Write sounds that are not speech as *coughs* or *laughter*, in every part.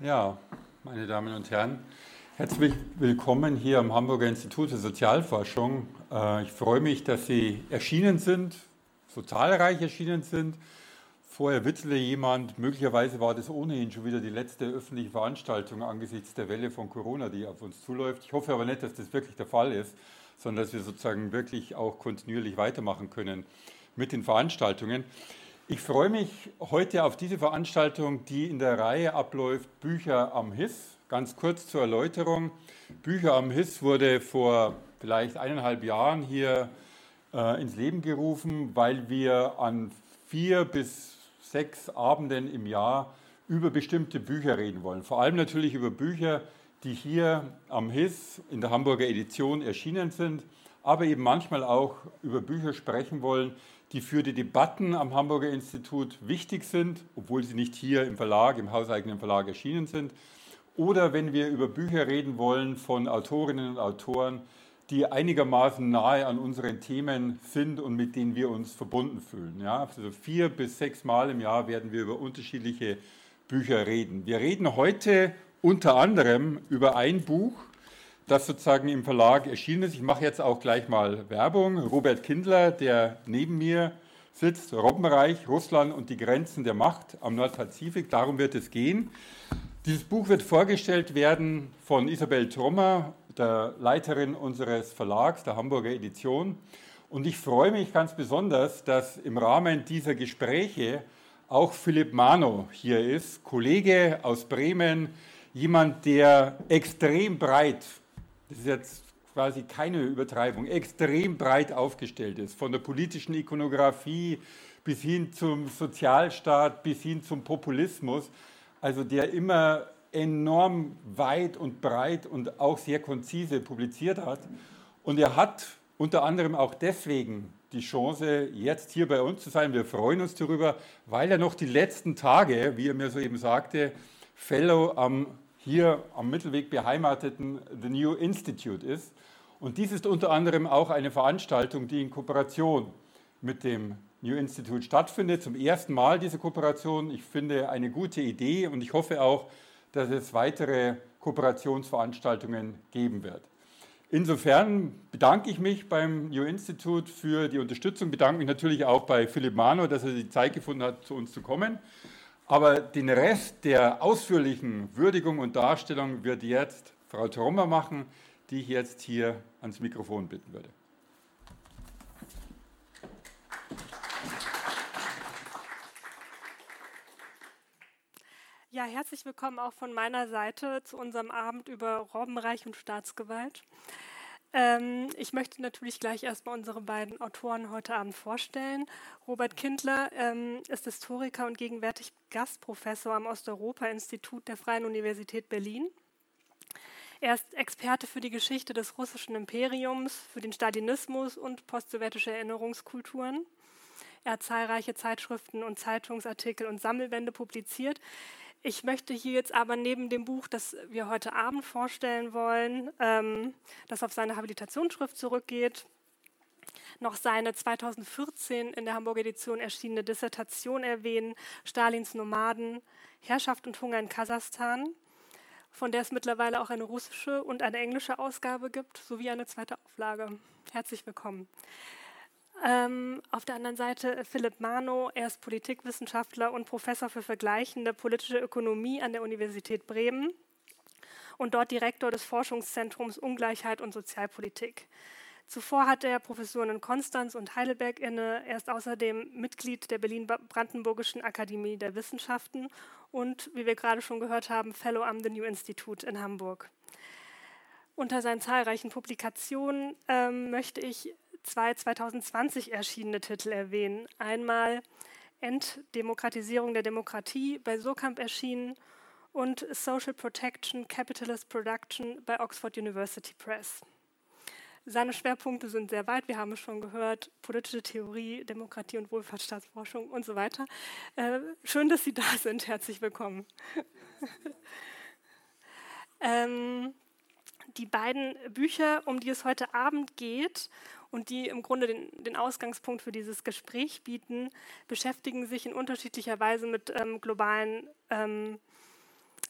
Ja, meine Damen und Herren, herzlich willkommen hier am Hamburger Institut für Sozialforschung. Äh, ich freue mich, dass Sie erschienen sind, so zahlreich erschienen sind. Vorher witzelte jemand, möglicherweise war das ohnehin schon wieder die letzte öffentliche Veranstaltung angesichts der Welle von Corona, die auf uns zuläuft. Ich hoffe aber nicht, dass das wirklich der Fall ist, sondern dass wir sozusagen wirklich auch kontinuierlich weitermachen können mit den Veranstaltungen. Ich freue mich heute auf diese Veranstaltung, die in der Reihe abläuft, Bücher am HIS. Ganz kurz zur Erläuterung. Bücher am HIS wurde vor vielleicht eineinhalb Jahren hier äh, ins Leben gerufen, weil wir an vier bis sechs Abenden im Jahr über bestimmte Bücher reden wollen. Vor allem natürlich über Bücher, die hier am HIS in der Hamburger Edition erschienen sind, aber eben manchmal auch über Bücher sprechen wollen, die für die Debatten am Hamburger Institut wichtig sind, obwohl sie nicht hier im Verlag, im hauseigenen Verlag erschienen sind. Oder wenn wir über Bücher reden wollen von Autorinnen und Autoren, die einigermaßen nahe an unseren Themen sind und mit denen wir uns verbunden fühlen. Ja, also vier bis sechs Mal im Jahr werden wir über unterschiedliche Bücher reden. Wir reden heute unter anderem über ein Buch, das sozusagen im Verlag erschienen ist. Ich mache jetzt auch gleich mal Werbung. Robert Kindler, der neben mir sitzt, Robbenreich, Russland und die Grenzen der Macht am Nordpazifik. Darum wird es gehen. Dieses Buch wird vorgestellt werden von Isabel Trommer, der Leiterin unseres Verlags, der Hamburger Edition. Und ich freue mich ganz besonders, dass im Rahmen dieser Gespräche auch Philipp Mano hier ist, Kollege aus Bremen, jemand, der extrem breit das ist jetzt quasi keine Übertreibung, extrem breit aufgestellt ist, von der politischen Ikonografie bis hin zum Sozialstaat, bis hin zum Populismus, also der immer enorm weit und breit und auch sehr konzise publiziert hat. Und er hat unter anderem auch deswegen die Chance, jetzt hier bei uns zu sein. Wir freuen uns darüber, weil er noch die letzten Tage, wie er mir soeben sagte, Fellow am hier am Mittelweg beheimateten The New Institute ist. Und dies ist unter anderem auch eine Veranstaltung, die in Kooperation mit dem New Institute stattfindet. Zum ersten Mal diese Kooperation. Ich finde eine gute Idee und ich hoffe auch, dass es weitere Kooperationsveranstaltungen geben wird. Insofern bedanke ich mich beim New Institute für die Unterstützung, bedanke mich natürlich auch bei Philipp Mano, dass er die Zeit gefunden hat, zu uns zu kommen. Aber den Rest der ausführlichen Würdigung und Darstellung wird jetzt Frau Trommer machen, die ich jetzt hier ans Mikrofon bitten würde. Ja, herzlich willkommen auch von meiner Seite zu unserem Abend über Robbenreich und Staatsgewalt. Ähm, ich möchte natürlich gleich erstmal unsere beiden Autoren heute Abend vorstellen. Robert Kindler ähm, ist Historiker und gegenwärtig Gastprofessor am Osteuropa-Institut der Freien Universität Berlin. Er ist Experte für die Geschichte des russischen Imperiums, für den Stalinismus und postsowjetische Erinnerungskulturen. Er hat zahlreiche Zeitschriften und Zeitungsartikel und Sammelbände publiziert. Ich möchte hier jetzt aber neben dem Buch, das wir heute Abend vorstellen wollen, ähm, das auf seine Habilitationsschrift zurückgeht, noch seine 2014 in der Hamburger Edition erschienene Dissertation erwähnen, Stalins Nomaden, Herrschaft und Hunger in Kasachstan, von der es mittlerweile auch eine russische und eine englische Ausgabe gibt, sowie eine zweite Auflage. Herzlich willkommen. Ähm, auf der anderen Seite Philipp Mano, er ist Politikwissenschaftler und Professor für vergleichende politische Ökonomie an der Universität Bremen und dort Direktor des Forschungszentrums Ungleichheit und Sozialpolitik. Zuvor hat er Professuren in Konstanz und Heidelberg inne. Er ist außerdem Mitglied der Berlin-Brandenburgischen Akademie der Wissenschaften und, wie wir gerade schon gehört haben, Fellow am The New Institute in Hamburg. Unter seinen zahlreichen Publikationen ähm, möchte ich zwei 2020 erschienene Titel erwähnen. Einmal Enddemokratisierung der Demokratie bei Surkamp erschienen und Social Protection, Capitalist Production bei Oxford University Press. Seine Schwerpunkte sind sehr weit, wir haben es schon gehört, politische Theorie, Demokratie und Wohlfahrtsstaatsforschung und so weiter. Äh, schön, dass Sie da *laughs* sind, herzlich willkommen. *laughs* ähm, die beiden Bücher, um die es heute Abend geht und die im Grunde den, den Ausgangspunkt für dieses Gespräch bieten, beschäftigen sich in unterschiedlicher Weise mit ähm, globalen ähm,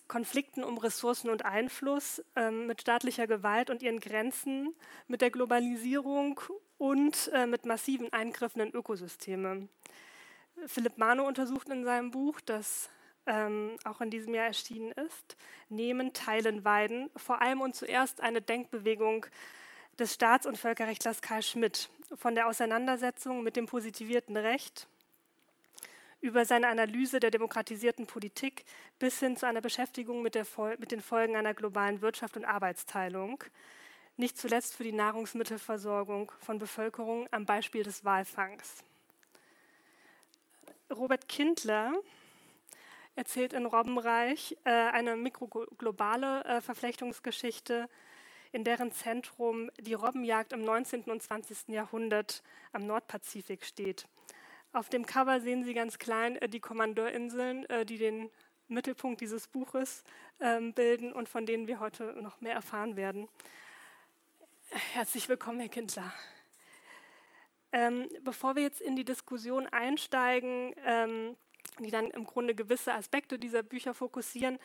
Konflikten um Ressourcen und Einfluss, ähm, mit staatlicher Gewalt und ihren Grenzen, mit der Globalisierung und äh, mit massiven Eingriffen in Ökosysteme. Philipp Mano untersucht in seinem Buch, das ähm, auch in diesem Jahr erschienen ist, Nehmen, Teilen, Weiden, vor allem und zuerst eine Denkbewegung des Staats- und Völkerrechtlers Karl Schmidt von der Auseinandersetzung mit dem positivierten Recht über seine Analyse der demokratisierten Politik bis hin zu einer Beschäftigung mit, mit, den Folgen einer globalen Wirtschaft und Arbeitsteilung, nicht zuletzt für die Nahrungsmittelversorgung von Bevölkerung am Beispiel des Walfangs. Robert Kindler erzählt in Robbenreich äh, eine mikroglobale äh, Verflechtungsgeschichte, in deren Zentrum die Robbenjagd im 19. und 20. Jahrhundert am Nordpazifik steht. Auf dem Cover sehen Sie ganz klein äh, die Kommandorinseln, äh, die den Mittelpunkt dieses Buches ähm, bilden und von denen wir heute noch mehr erfahren werden. Herzlich willkommen, Herr Kindler. Ähm, bevor wir jetzt in die Diskussion einsteigen, ähm, die dann im Grunde gewisse Aspekte dieser Bücher fokussieren,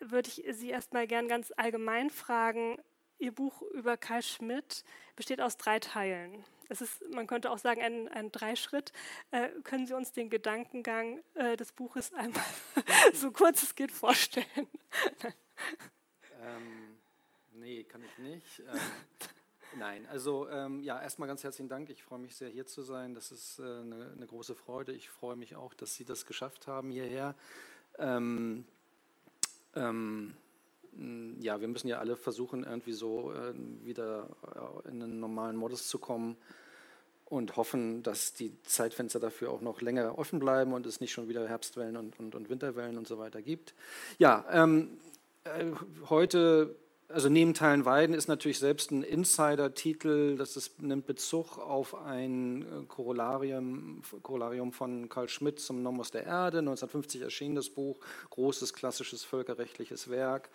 würde ich Sie erstmal gern ganz allgemein fragen. Ihr Buch über Karl Schmidt besteht aus drei Teilen es ist, man könnte auch sagen, ein, ein Dreischritt. Äh, können Sie uns den Gedankengang äh, des Buches einmal *laughs* so kurz es geht vorstellen? ähm, nee, kann ich nicht. Ähm, nein, also ähm, ja, erstmal ganz herzlichen Dank. Ich freue mich sehr, hier zu sein. Das ist äh, eine, eine, große Freude. Ich freue mich auch, dass Sie das geschafft haben hierher. Ähm, ähm ja, wir müssen ja alle versuchen, irgendwie so äh, wieder äh, in einen normalen Modus zu kommen und hoffen, dass die Zeitfenster dafür auch noch länger offen bleiben und es nicht schon wieder Herbstwellen und, und, und Winterwellen und so weiter gibt. Ja, ähm, äh, heute, also neben Teilen Weiden ist natürlich selbst ein Insider-Titel, das ist, nimmt Bezug auf ein äh, Corollarium, Corollarium von Karl Schmidt zum Nomos der Erde. 1950 erschien das Buch, großes klassisches völkerrechtliches Werk.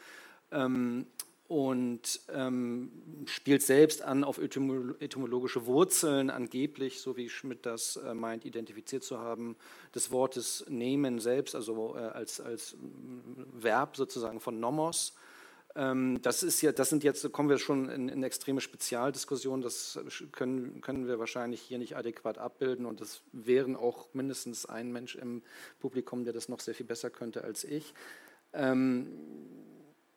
Ähm, und ähm, spielt selbst an auf etymologische Wurzeln, angeblich, so wie Schmidt das äh, meint, identifiziert zu haben, des Wortes nehmen selbst, also äh, als, als Verb sozusagen von Nomos. Ähm, das, ist ja, das sind jetzt, kommen wir schon in, in extreme Spezialdiskussionen, das können, können wir wahrscheinlich hier nicht adäquat abbilden und es wären auch mindestens ein Mensch im Publikum, der das noch sehr viel besser könnte als ich. Ähm,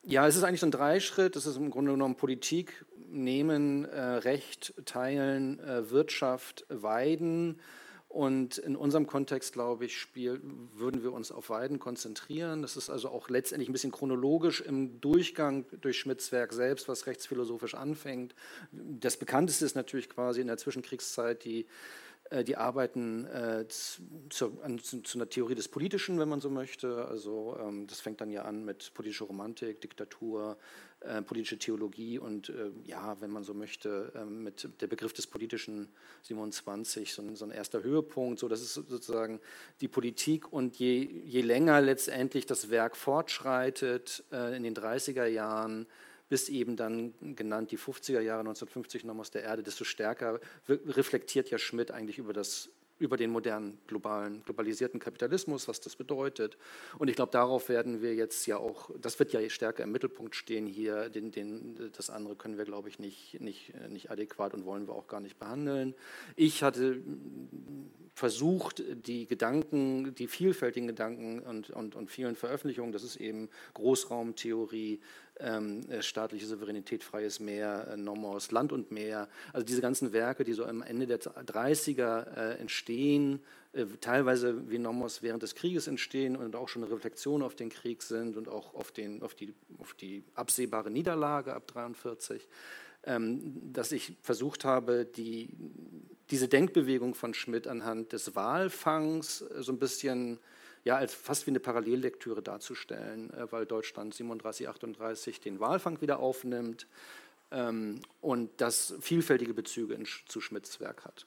ja, es ist eigentlich so ein Dreischritt. Es ist im Grunde genommen Politik, nehmen, äh, Recht, teilen, äh, Wirtschaft, weiden. Und in unserem Kontext, glaube ich, spiel, würden wir uns auf Weiden konzentrieren. Das ist also auch letztendlich ein bisschen chronologisch im Durchgang durch Schmidts Werk selbst, was rechtsphilosophisch anfängt. Das bekannteste ist natürlich quasi in der Zwischenkriegszeit die die arbeiten äh, zu, an, zu, zu, einer Theorie des Politischen, wenn man so möchte. Also ähm, das fängt dann ja an mit politischer Romantik, Diktatur, äh, politische Theologie und äh, ja, wenn man so möchte, ähm, mit der Begriff des Politischen 27, so ein, so ein, erster Höhepunkt. So, das ist sozusagen die Politik und je, je länger letztendlich das Werk fortschreitet, äh, in den 30er Jahren, bis eben dann genannt die 50er Jahre 1950 noch aus der Erde, desto stärker reflektiert ja Schmidt eigentlich über das über den modernen globalen, globalisierten Kapitalismus, was das bedeutet. Und ich glaube, darauf werden wir jetzt ja auch, das wird ja stärker im Mittelpunkt stehen hier. Den, den, das andere können wir, glaube ich, nicht, nicht, nicht adäquat und wollen wir auch gar nicht behandeln. Ich hatte versucht, die Gedanken, die vielfältigen Gedanken und, und, und vielen Veröffentlichungen, das ist eben Großraumtheorie, ähm, äh, staatliche Souveränität, freies Meer, äh, Nomos, Land und Meer, also diese ganzen Werke, die so am Ende der 30er äh, entstehen, äh, teilweise wie Nomos während des Krieges entstehen und auch schon eine Reflexion auf den Krieg sind und auch auf, den, auf, die, auf die absehbare Niederlage ab 1943, ähm, dass ich versucht habe, die, diese Denkbewegung von Schmidt anhand des Walfangs äh, so ein bisschen ja, als fast wie eine Parallellektüre darzustellen, äh, weil Deutschland 37, 38 den Walfang wieder aufnimmt ähm, und das vielfältige Bezüge in, zu Schmidts Werk hat.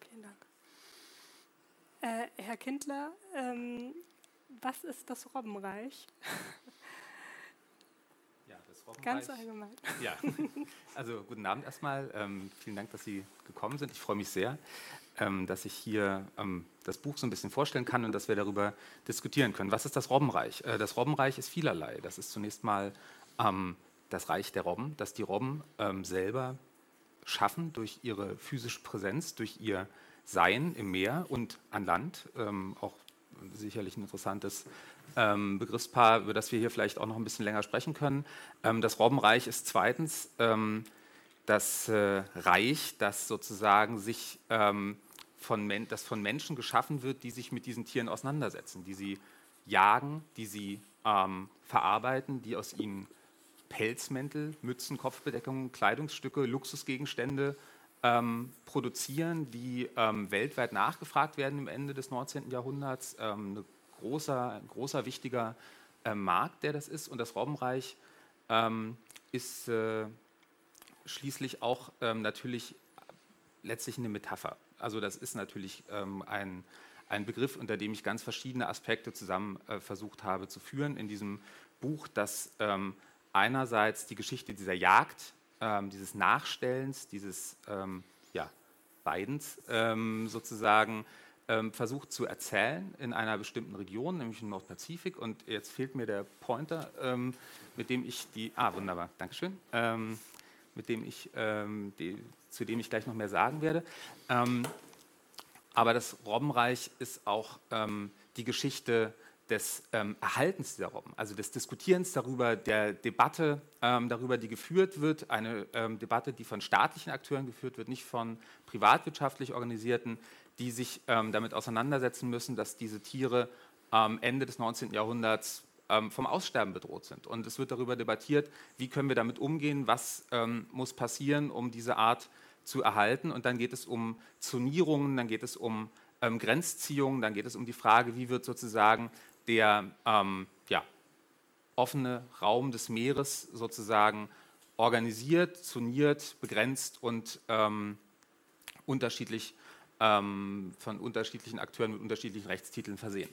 Vielen Dank. Äh, Herr Kindler, ähm, was ist *laughs* das Robbenreich? Ganz allgemein. Ja, also guten Abend erstmal. Ähm, vielen Dank, dass Sie gekommen sind. Ich freue mich sehr, dass ich hier ähm, das Buch so ein bisschen vorstellen kann und dass wir darüber diskutieren können. Was ist das Robbenreich? Äh, das Robbenreich ist vielerlei. Das ist zunächst mal ähm, das Reich der Robben, das die Robben ähm, selber schaffen durch ihre physische Präsenz, durch ihr Sein im Meer und an Land. Ähm, auch sicherlich ein interessantes ähm, Begriffspaar, über das wir hier vielleicht auch noch ein bisschen länger sprechen können. Ähm, das Robbenreich ist zweitens ähm, das äh, Reich, das sozusagen sich ähm, von, das von Menschen geschaffen wird, die sich mit diesen Tieren auseinandersetzen, die sie jagen, die sie ähm, verarbeiten, die aus ihnen Pelzmäntel, Mützen, Kopfbedeckungen, Kleidungsstücke, Luxusgegenstände ähm, produzieren, die ähm, weltweit nachgefragt werden im Ende des 19. Jahrhunderts. Ähm, eine großer, ein großer, wichtiger äh, Markt, der das ist. Und das Robbenreich ähm, ist äh, schließlich auch ähm, natürlich letztlich eine Metapher. Also das ist natürlich ähm, ein, ein Begriff, unter dem ich ganz verschiedene Aspekte zusammen äh, versucht habe zu führen in diesem Buch, das ähm, einerseits die Geschichte dieser Jagd, ähm, dieses Nachstellens, dieses ähm, ja, Weidens ähm, sozusagen ähm, versucht zu erzählen in einer bestimmten Region, nämlich im Nordpazifik. Und jetzt fehlt mir der Pointer, mit dem ich die, ah wunderbar, Dankeschön, mit dem ich, die, zu dem ich gleich noch mehr sagen werde. Ähm, aber das Robbenreich ist auch ähm, die Geschichte des ähm, Erhaltens dieser Robben, also des Diskutierens darüber, der Debatte ähm, darüber, die geführt wird, eine ähm, Debatte, die von staatlichen Akteuren geführt wird, nicht von privatwirtschaftlich organisierten, die sich ähm, damit auseinandersetzen müssen, dass diese Tiere am Ende des 19. Jahrhunderts ähm, vom Aussterben bedroht sind. Und es wird darüber debattiert, wie können wir damit umgehen, was ähm, muss passieren, um diese Art zu erhalten. Und dann geht es um Zonierungen, dann geht es um ähm, Grenzziehungen, dann geht es um die Frage, wie wird sozusagen der ähm, ja, offene Raum des Meeres sozusagen organisiert, zoniert, begrenzt und ähm, unterschiedlich ähm, von unterschiedlichen Akteuren mit unterschiedlichen Rechtstiteln versehen.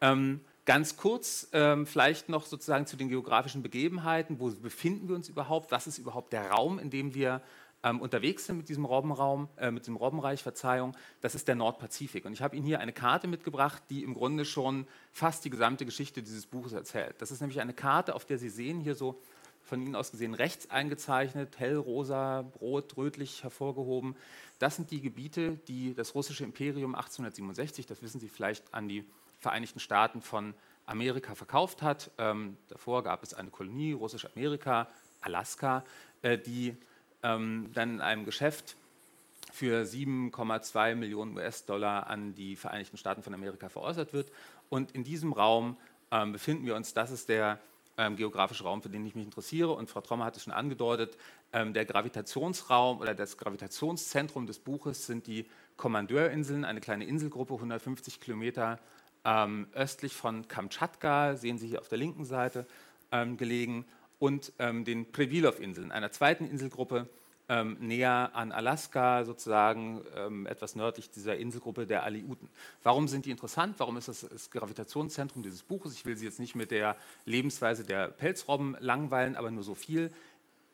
Ähm, ganz kurz ähm, vielleicht noch sozusagen zu den geografischen Begebenheiten. Wo befinden wir uns überhaupt? Was ist überhaupt der Raum, in dem wir ähm, unterwegs sind mit diesem Robbenraum, äh, mit dem Robbenreich, Verzeihung? Das ist der Nordpazifik. Und ich habe Ihnen hier eine Karte mitgebracht, die im Grunde schon fast die gesamte Geschichte dieses Buches erzählt. Das ist nämlich eine Karte, auf der Sie sehen hier so von Ihnen aus gesehen rechts eingezeichnet, hellrosa, rot, rötlich hervorgehoben. Das sind die Gebiete, die das russische Imperium 1867, das wissen Sie vielleicht, an die Vereinigten Staaten von Amerika verkauft hat. Ähm, davor gab es eine Kolonie, Russisch-Amerika, Alaska, äh, die ähm, dann in einem Geschäft für 7,2 Millionen US-Dollar an die Vereinigten Staaten von Amerika veräußert wird. Und in diesem Raum ähm, befinden wir uns. Das ist der ähm, geografische Raum, für den ich mich interessiere. Und Frau Trommer hat es schon angedeutet, ähm, der Gravitationsraum oder das Gravitationszentrum des Buches sind die Kommandeurinsel, eine kleine Inselgruppe, 150 Kilometer ähm, östlich von Kamtschatka, sehen Sie hier auf der linken Seite ähm, gelegen, und ähm, den Previlov-Inseln, einer zweiten Inselgruppe, ähm, näher an Alaska, sozusagen ähm, etwas nördlich dieser Inselgruppe der Aleuten. Warum sind die interessant? Warum ist das das Gravitationszentrum dieses Buches? Ich will Sie jetzt nicht mit der Lebensweise der Pelzrobben langweilen, aber nur so viel.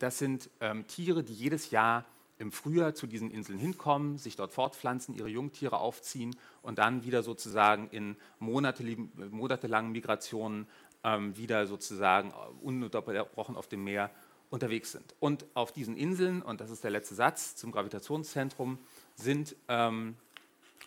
Das sind ähm, Tiere, die jedes Jahr im Frühjahr zu diesen Inseln hinkommen, sich dort fortpflanzen, ihre Jungtiere aufziehen und dann wieder sozusagen in monatelangen Migrationen wieder sozusagen ununterbrochen auf dem Meer unterwegs sind. Und auf diesen Inseln, und das ist der letzte Satz zum Gravitationszentrum, sind ähm,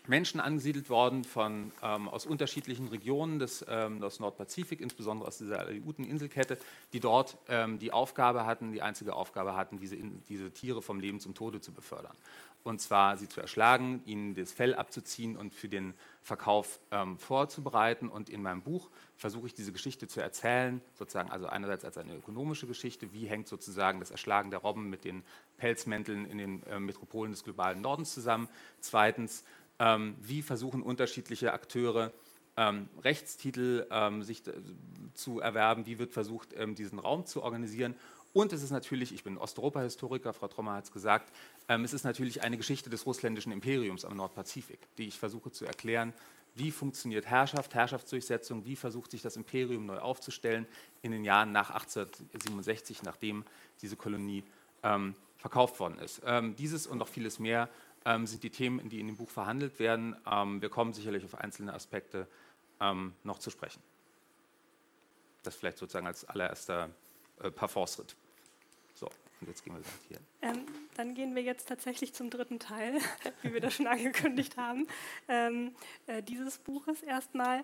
Menschen angesiedelt worden von, ähm, aus unterschiedlichen Regionen des, ähm, des Nordpazifik, insbesondere aus dieser Aleuten-Inselkette, die dort ähm, die Aufgabe hatten, die einzige Aufgabe hatten, diese, diese Tiere vom Leben zum Tode zu befördern. Und zwar sie zu erschlagen, ihnen das Fell abzuziehen und für den Verkauf ähm, vorzubereiten. Und in meinem Buch versuche ich diese Geschichte zu erzählen, sozusagen also einerseits als eine ökonomische Geschichte, wie hängt sozusagen das Erschlagen der Robben mit den Pelzmänteln in den äh, Metropolen des globalen Nordens zusammen. Zweitens, ähm, wie versuchen unterschiedliche Akteure, ähm, Rechtstitel ähm, sich äh, zu erwerben, wie wird versucht, ähm, diesen Raum zu organisieren. Und es ist natürlich, ich bin Osteuropa-Historiker, Frau Trommer hat es gesagt, ähm, es ist natürlich eine Geschichte des russländischen Imperiums am Nordpazifik, die ich versuche zu erklären, wie funktioniert Herrschaft, Herrschaftsdurchsetzung, wie versucht sich das Imperium neu aufzustellen in den Jahren nach 1867, nachdem diese Kolonie ähm, verkauft worden ist. Ähm, dieses und noch vieles mehr ähm, sind die Themen, die in dem Buch verhandelt werden. Ähm, wir kommen sicherlich auf einzelne Aspekte ähm, noch zu sprechen. Das vielleicht sozusagen als allererster äh, Parforce-Ritt. So, und jetzt gehen wir hier. Ähm, dann gehen wir jetzt tatsächlich zum dritten Teil, *laughs* wie wir das schon angekündigt haben, ähm, äh, dieses Buches erstmal.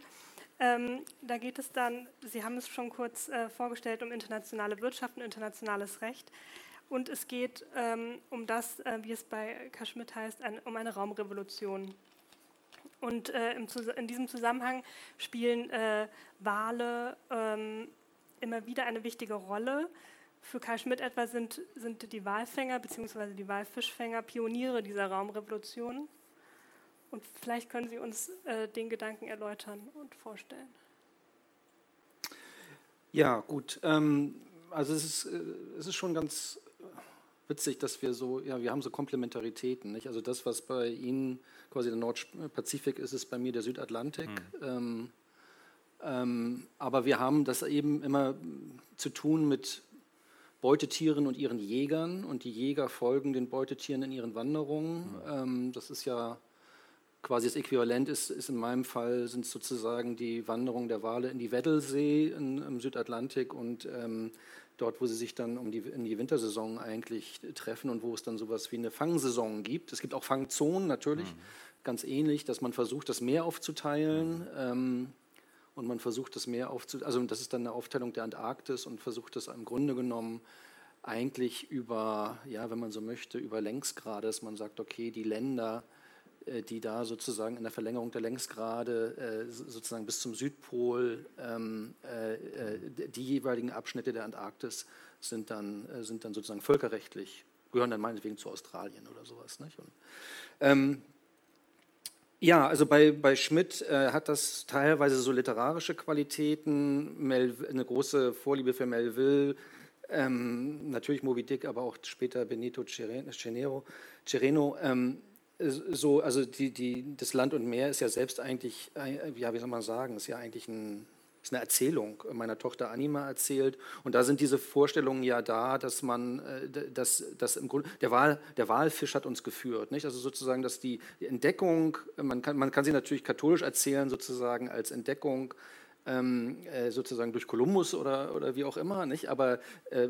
Ähm, da geht es dann, Sie haben es schon kurz äh, vorgestellt, um internationale Wirtschaft und internationales Recht. Und es geht ähm, um das, äh, wie es bei Kaschmid heißt, ein, um eine Raumrevolution. Und äh, in diesem Zusammenhang spielen äh, Wale ähm, immer wieder eine wichtige Rolle. Für Karl Schmidt etwa sind, sind die Walfänger bzw. die Walfischfänger Pioniere dieser Raumrevolution. Und vielleicht können Sie uns äh, den Gedanken erläutern und vorstellen. Ja, gut. Ähm, also es ist, äh, es ist schon ganz witzig, dass wir so, ja, wir haben so Komplementaritäten. Nicht? Also das, was bei Ihnen quasi der Nordpazifik ist, ist bei mir der Südatlantik. Ähm, ähm, aber wir haben das eben immer zu tun mit Beutetieren und ihren Jägern und die Jäger folgen den Beutetieren in ihren Wanderungen. Ähm, das ist ja quasi das Äquivalent ist, ist in meinem Fall sind sozusagen die Wanderungen der Wale in die Weddelsee in, im Südatlantik und ähm, dort, wo sie sich dann um die, in die Wintersaison eigentlich treffen und wo es dann sowas wie eine Fangsaison gibt. Es gibt auch Fangzonen natürlich, mhm. ganz ähnlich, dass man versucht, das Meer aufzuteilen. Mhm. Ähm, und man versucht das Meer aufzuteilen, also das ist dann eine Aufteilung der Antarktis und versucht das im Grunde genommen eigentlich über, ja, wenn man so möchte, über Längsgrade, dass man sagt, okay, die Länder, äh, die da sozusagen in der Verlängerung der Längsgrade äh, sozusagen bis zum Südpol, ähm, äh, die jeweiligen Abschnitte der Antarktis sind dann, sind dann sozusagen völkerrechtlich, gehören dann meinetwegen zu Australien oder sowas. Nicht? Und, ähm, ja, also bei, bei Schmidt äh, hat das teilweise so literarische Qualitäten, Mel, eine große Vorliebe für Melville, ähm, natürlich Moby Dick, aber auch später Benito Cereno. Cereno ähm, so, also die, die, das Land und Meer ist ja selbst eigentlich, äh, ja, wie soll man sagen, ist ja eigentlich ein, ist eine Erzählung meiner Tochter Anima erzählt. Und da sind diese Vorstellungen ja da, dass man, äh, dass, dass im Grunde, der, Wal, der Walfisch hat uns geführt. Nicht? Also sozusagen, dass die, Entdeckung, man kann, man kann sie natürlich katholisch erzählen, sozusagen als Entdeckung ähm, äh, sozusagen durch Kolumbus oder, oder wie auch immer, nicht? aber äh,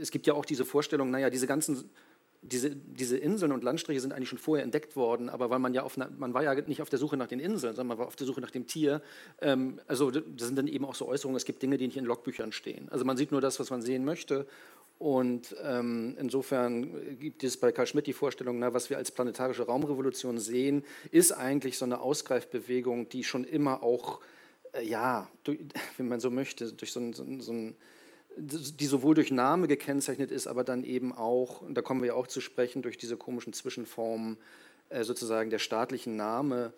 es gibt ja auch diese Vorstellung, naja, diese ganzen diese, diese Inseln und Landstriche sind eigentlich schon vorher entdeckt worden, aber weil man ja auf man war ja nicht auf der Suche nach den Inseln, sondern man war auf der Suche nach dem Tier. Ähm, also das sind dann eben auch so Äußerungen, es gibt Dinge, die nicht in Logbüchern stehen. Also man sieht nur das, was man sehen möchte. Und ähm, insofern gibt es bei Karl Schmidt die Vorstellung, na, was wir als planetarische Raumrevolution sehen, ist eigentlich so eine Ausgreifbewegung, die schon immer auch, äh, ja, durch, *laughs* wenn man so möchte, durch so, so, so ein die sowohl durch Name gekennzeichnet ist, aber dann eben auch, und da kommen wir ja auch zu sprechen, durch diese komischen Zwischenformen äh, sozusagen der staatlichen Name,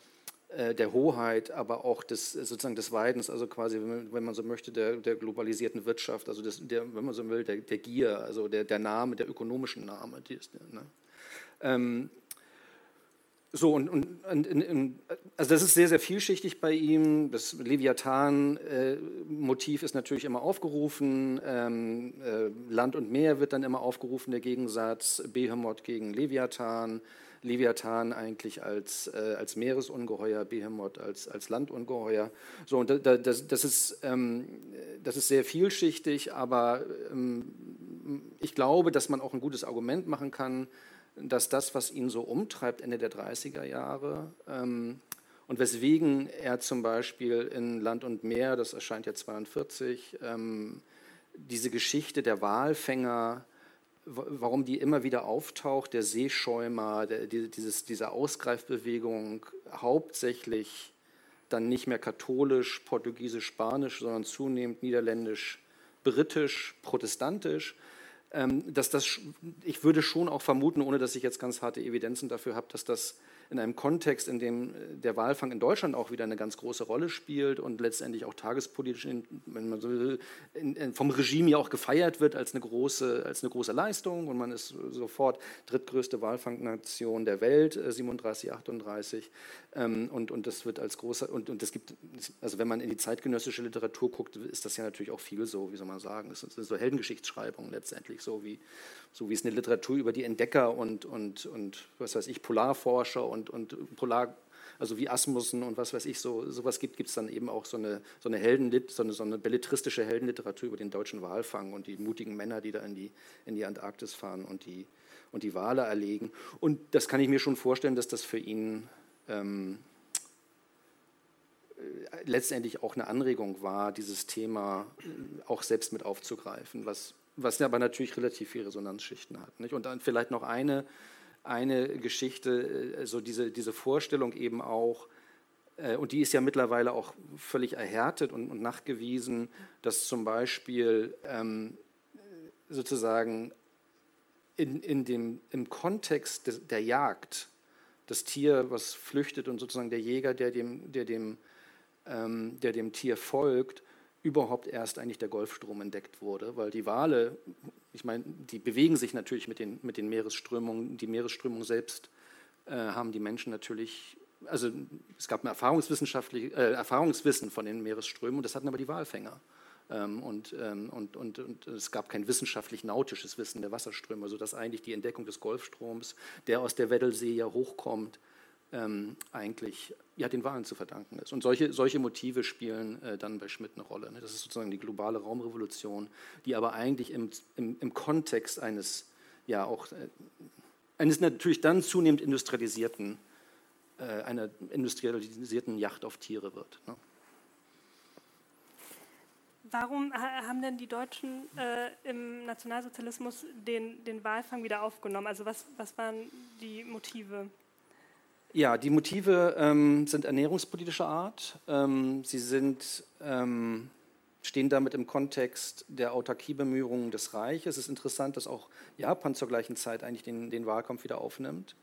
äh, der Hoheit, aber auch des, sozusagen des Weidens, also quasi, wenn man, wenn man so möchte, der, der, globalisierten Wirtschaft, also des, der, wenn man so will, der, der Gier, also der, der Name, der ökonomischen Name. Die ist, ne? ähm, so, und, und, und, also das ist sehr, sehr vielschichtig bei ihm. Das Leviathan-Motiv äh, ist natürlich immer aufgerufen. Ähm, äh, Land und Meer wird dann immer aufgerufen, der Gegensatz Behemoth gegen Leviathan. Leviathan eigentlich als, äh, als Meeresungeheuer, Behemoth als, als Landungeheuer. So, und da, das, das, ist, ähm, das ist sehr vielschichtig, aber ähm, ich glaube, dass man auch ein gutes Argument machen kann, dass das, was ihn so umtreibt Ende der 30er Jahre ähm, und weswegen er zum Beispiel in Land und Meer, das erscheint ja 42, ähm, diese Geschichte der Walfänger, warum die immer wieder auftaucht, der Seeschäumer, der, dieses, diese Ausgreifbewegung hauptsächlich dann nicht mehr katholisch, portugiesisch, spanisch, sondern zunehmend niederländisch, britisch, protestantisch, dass das, ich würde schon auch vermuten, ohne dass ich jetzt ganz harte Evidenzen dafür habe, dass das in einem Kontext, in dem der Walfang in Deutschland auch wieder eine ganz große Rolle spielt und letztendlich auch tagespolitisch, man so in, in, vom Regime ja auch gefeiert wird als eine, große, als eine große Leistung und man ist sofort drittgrößte Walfangnation der Welt, 37, 38 ähm, und, und das wird als großer, und, und das gibt, also wenn man in die zeitgenössische Literatur guckt, ist das ja natürlich auch viel so, wie soll man sagen, es sind so Heldengeschichtsschreibungen letztendlich, so wie, so wie es eine Literatur über die Entdecker und, und, und was weiß ich, Polarforscher und, und Polar, also wie Asmussen und was weiß ich, so sowas gibt, gibt es dann eben auch so eine, so eine Heldenlit, so eine, so eine belletristische Heldenliteratur über den deutschen Walfang und die mutigen Männer, die da in die, in die Antarktis fahren und die, und die Wale erlegen. Und das kann ich mir schon vorstellen, dass das für ihn ähm, äh, letztendlich auch eine Anregung war, dieses Thema äh, auch selbst mit aufzugreifen, was, was aber natürlich relativ viele Resonanzschichten hat. Nicht? Und dann vielleicht noch eine, eine Geschichte, also diese, diese Vorstellung eben auch, und die ist ja mittlerweile auch völlig erhärtet und, und nachgewiesen, dass zum Beispiel ähm, sozusagen in, in dem, im Kontext des, der Jagd das Tier, was flüchtet und sozusagen der Jäger, der dem, der dem ähm, der dem Tier folgt, überhaupt erst eigentlich der Golfstrom entdeckt wurde, weil die Wale, ich meine, die bewegen sich natürlich mit den, mit den Meeresströmungen, die Meeresströmung selbst äh, haben die Menschen natürlich, also es gab ein erfahrungswissenschaftlich, äh, Erfahrungswissen von den Meeresströmungen, das hatten aber die Walfänger. Ähm, und, ähm, und, und, und, es gab kein wissenschaftlich-nautisches Wissen der Wasserströme, sodass eigentlich die Entdeckung des Golfstroms, der aus der Weddelsee ja hochkommt, ähm, eigentlich ja, den Wahlen zu verdanken ist. Und solche, solche Motive spielen äh, dann bei Schmidt eine Rolle. Ne? Das ist sozusagen die globale Raumrevolution, die aber eigentlich im, im, im Kontext eines, ja auch, äh, eines natürlich dann zunehmend industrialisierten, äh, einer industrialisierten Yacht auf Tiere wird. Ne? Warum haben denn die Deutschen äh, im Nationalsozialismus den, den Walfang wieder aufgenommen? Also was, was waren die Motive? Ja, die Motive ähm, sind ernährungspolitischer Art. Ähm, sie sind, ähm, stehen damit im Kontext der Autarkiebemühungen des Reiches. Es ist interessant, dass auch Japan zur gleichen Zeit eigentlich den, den Wahlkampf wieder aufnimmt.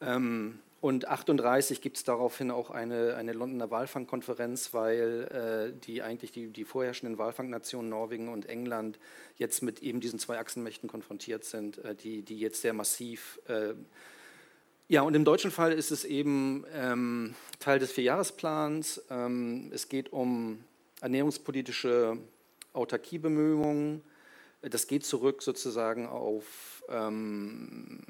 Ähm, und 38 gibt es daraufhin auch eine, eine Londoner Walfangkonferenz, weil äh, die eigentlich die, die vorherrschenden Walfangnationen Norwegen und England jetzt mit eben diesen zwei Achsenmächten konfrontiert sind, äh, die, die jetzt sehr massiv äh, ja, und im deutschen Fall ist es eben ähm, Teil des Vierjahresplans. Ähm, es geht um ernährungspolitische Autarkiebemühungen. Das geht zurück sozusagen auf ähm,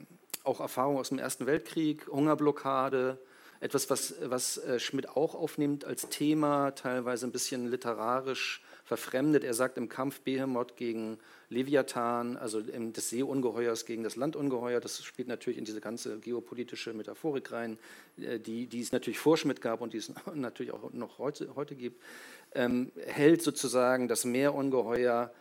auch Erfahrungen aus dem Ersten Weltkrieg, Hungerblockade, etwas, was, was äh, Schmidt auch aufnimmt als Thema, teilweise ein bisschen literarisch verfremdet. Er sagt im Kampf Behemoth gegen Leviathan, also des Seeungeheuers gegen das Landungeheuer, das spielt natürlich in diese ganze geopolitische Metaphorik rein, äh, die, die es natürlich vor Schmidt gab und die es *laughs* natürlich auch noch heute, heute gibt, ähm, hält sozusagen das Meerungeheuer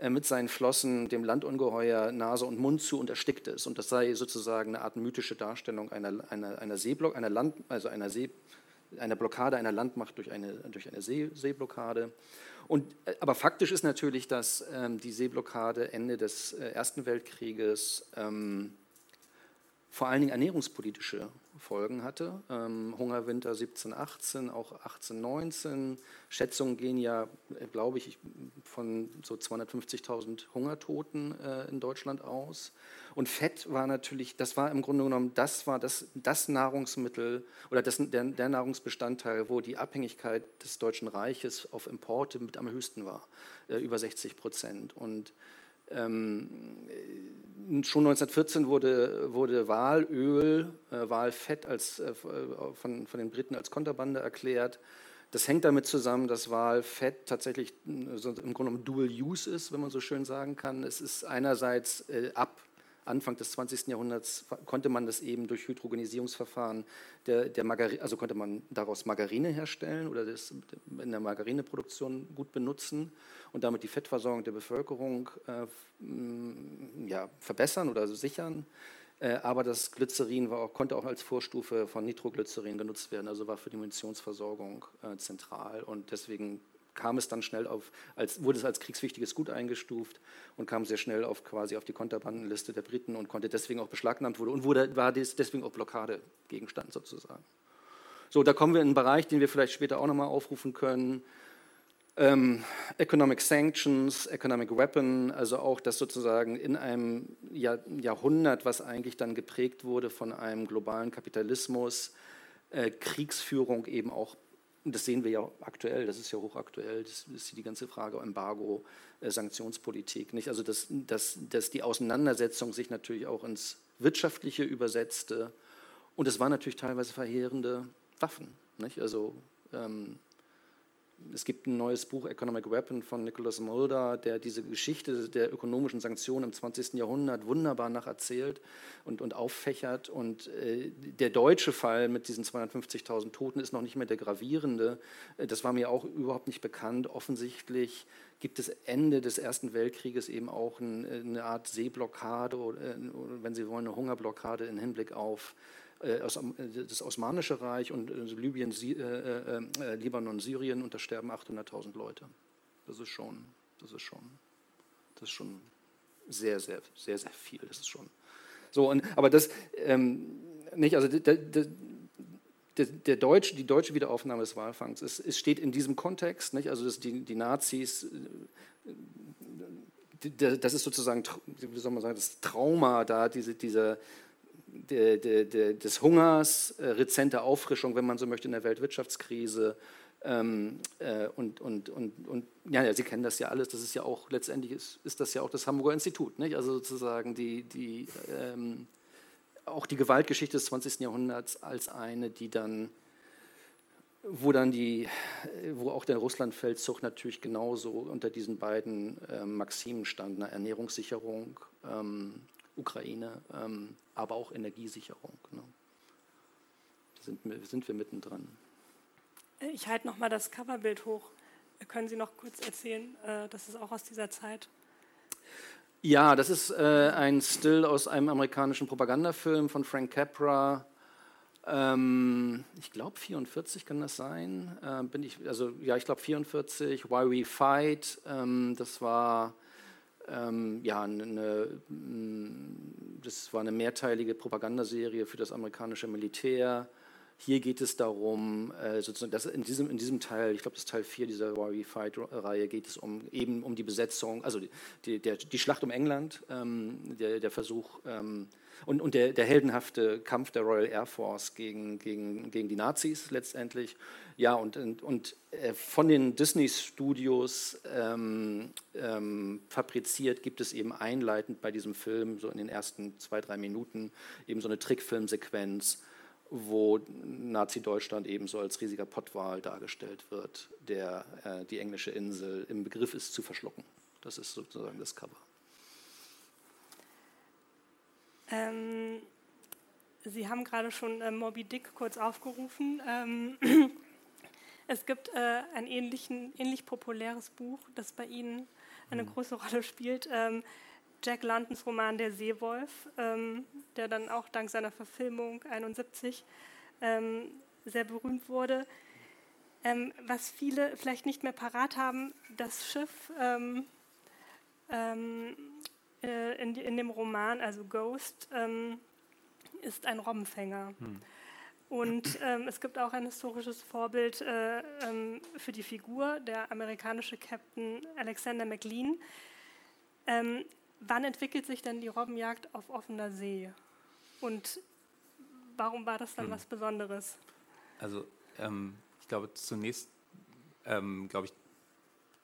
mit seinen Flossen dem Landungeheuer Nase und Mund zu und erstickt es. Und das sei sozusagen eine Art mythische Darstellung einer, einer, einer Seeblock, einer Land, also einer See, einer Blockade einer Landmacht durch eine, durch eine See, Seeblockade. Und, äh, aber faktisch ist natürlich, dass ähm, die Seeblockade Ende des äh, Ersten Weltkrieges ähm, vor allen Dingen ernährungspolitische Folgen hatte. Ähm, Hungerwinter 17, 18, auch 18, 19. Schätzungen gehen ja, äh, glaube ich, von so 250.000 Hungertoten äh, in Deutschland aus. Und Fett war natürlich, das war im Grunde genommen, das war das, das Nahrungsmittel oder das, der, der Nahrungsbestandteil, wo die Abhängigkeit des Deutschen Reiches auf Importe mit am höchsten war, äh, über 60 Prozent. Und schon 1914 wurde, wurde Walöl, äh, Walfett als, äh, von, von den Briten als Konterbande erklärt. Das hängt damit zusammen, dass Walfett tatsächlich äh, im Grunde genommen Dual Use ist, wenn man so schön sagen kann. Es ist einerseits äh, ab Anfang des 20. Jahrhunderts konnte man das eben durch Hydrogenisierungsverfahren der, der Margarine, also konnte man daraus Margarine herstellen oder das in der Margarineproduktion gut benutzen und damit die Fettversorgung der Bevölkerung äh, ja, verbessern oder sichern. Äh, aber das Glycerin war, konnte auch als Vorstufe von Nitroglycerin genutzt werden, also war für die Munitionsversorgung äh, zentral und deswegen kam es dann schnell auf, als, wurde es als kriegswichtiges Gut eingestuft und kam sehr schnell auf quasi auf die Konterbandenliste der Briten und konnte deswegen auch beschlagnahmt wurde und wurde, war deswegen auch Blockadegegenstand sozusagen. So, da kommen wir in einen Bereich, den wir vielleicht später auch nochmal aufrufen können. Ähm, Economic Sanctions, Economic Weapon, also auch das sozusagen in einem Jahr, Jahrhundert, was eigentlich dann geprägt wurde von einem globalen Kapitalismus, äh, Kriegsführung eben auch, und das sehen wir ja aktuell, das ist ja hochaktuell, das ist die ganze Frage Embargo, äh, Sanktionspolitik. Nicht? Also dass, dass, dass die Auseinandersetzung sich natürlich auch ins Wirtschaftliche übersetzte und es waren natürlich teilweise verheerende Waffen. Nicht? Also ähm, es gibt ein neues Buch, Economic Weapon, von Nicholas Mulder, der diese Geschichte der ökonomischen Sanktionen im 20. Jahrhundert wunderbar nacherzählt und, und auffächert. Und äh, der deutsche Fall mit diesen 250.000 Toten ist noch nicht mehr der gravierende. Das war mir auch überhaupt nicht bekannt. Offensichtlich gibt es Ende des Ersten Weltkrieges eben auch ein, eine Art Seeblockade oder, äh, wenn Sie wollen, eine Hungerblockade im Hinblick auf das Osmanische Reich und äh, Libyen, äh, Libanon, Syrien und da sterben 800.000 Leute. Das ist schon, das ist schon, das ist schon sehr, sehr, sehr, sehr viel. Das ist schon so. Und, aber das ähm, nicht, also der, der, der, Deutsche, die deutsche Wiederaufnahme des Walfangs, es, es steht in diesem Kontext, nicht? also dass die, die Nazis das ist sozusagen, wie soll man sagen, das Trauma da, diese, dieser, de, de, de, des Hungers, äh, rezente Auffrischung, wenn man so möchte, in der Weltwirtschaftskrise. Ähm, äh, und, und, und, und ja, ja, Sie kennen das ja alles, das ist ja auch, letztendlich ist, ist das ja auch das Hamburger Institut, nicht? also sozusagen die, die, ähm, auch die Gewaltgeschichte des 20. Jahrhunderts als eine, die dann, wo dann die, wo auch der Russlandfeldzug natürlich genauso unter diesen beiden äh, Maximen stand, eine Ernährungssicherung ähm, Ukraine, ähm, aber auch Energiesicherung. Ne? Da sind, sind wir mittendrin. Ich halte nochmal das Coverbild hoch. Können Sie noch kurz erzählen? Äh, das ist auch aus dieser Zeit. Ja, das ist äh, ein Still aus einem amerikanischen Propagandafilm von Frank Capra. Ähm, ich glaube 44 kann das sein. Äh, bin ich, also ja, ich glaube 44. Why We Fight. Ähm, das war ähm, ja, eine, das war eine mehrteilige Propagandaserie für das amerikanische Militär. Hier geht es darum, äh, sozusagen, dass in diesem, in diesem Teil, ich glaube, das ist Teil 4 dieser We Fight-Reihe, geht es um eben um die Besetzung, also die, der, die Schlacht um England, ähm, der, der Versuch, ähm, und, und der, der, heldenhafte Kampf der Royal Air Force gegen, gegen, gegen die Nazis letztendlich. Ja, und, und, und äh, von den Disney-Studios ähm, ähm, fabriziert gibt es eben einleitend bei diesem Film, so in den ersten zwei, drei Minuten, eben so eine Trickfilmsequenz, wo Nazi-Deutschland eben so als riesiger Pottwal dargestellt wird, der äh, die englische Insel im Begriff ist zu verschlucken. Das ist sozusagen das Cover. Ähm, Sie haben gerade schon äh, Moby Dick kurz aufgerufen. Ähm, *clears throat* es gibt äh, ein ähnlich populäres Buch, das bei Ihnen eine mhm. große Rolle spielt. Ähm, Jack Londons Roman Der Seewolf, ähm, der dann auch dank seiner Verfilmung 71 ähm, sehr berühmt wurde. Ähm, was viele vielleicht nicht mehr parat haben, das Schiff ähm, ähm, äh, in, in, dem Roman, also Ghost, ähm, ist ein Robbenfänger. Hm. Und es gibt auch ein historisches Vorbild äh, für die Figur, der amerikanische Captain Alexander McLean. Wann entwickelt sich denn die Robbenjagd auf offener See? Und warum war das dann hm. was Besonderes? Also ähm, ich glaube zunächst, ähm, glaube ich,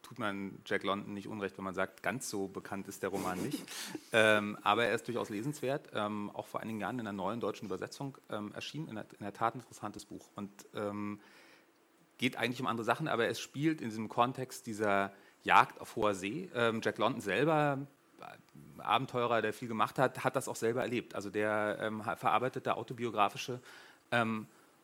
tut man Jack London nicht unrecht, wenn man sagt, ganz so bekannt ist der Roman nicht. *laughs* ähm, aber er ist durchaus lesenswert, ähm, auch vor einigen Jahren in einer neuen deutschen Übersetzung ähm, erschienen, in der, in der, Tat ein interessantes Buch. Und ähm, geht eigentlich um andere Sachen, aber es spielt in diesem Kontext dieser Jagd auf hoher See. Ähm, Jack London selber, Abenteurer, der viel gemacht hat, hat das auch selber erlebt. Also der ähm, verarbeitet da autobiografische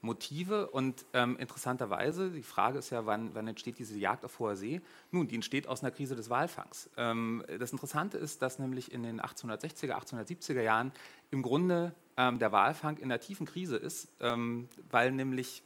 Motive und ähm, interessanterweise, die Frage ist ja, wann, wann, entsteht diese Jagd auf hoher See? Nun, die entsteht aus einer Krise des Walfangs. Ähm, das Interessante ist, dass nämlich in den 1860er, 1870er Jahren im Grunde ähm, der Walfang in einer tiefen Krise ist, ähm, weil nämlich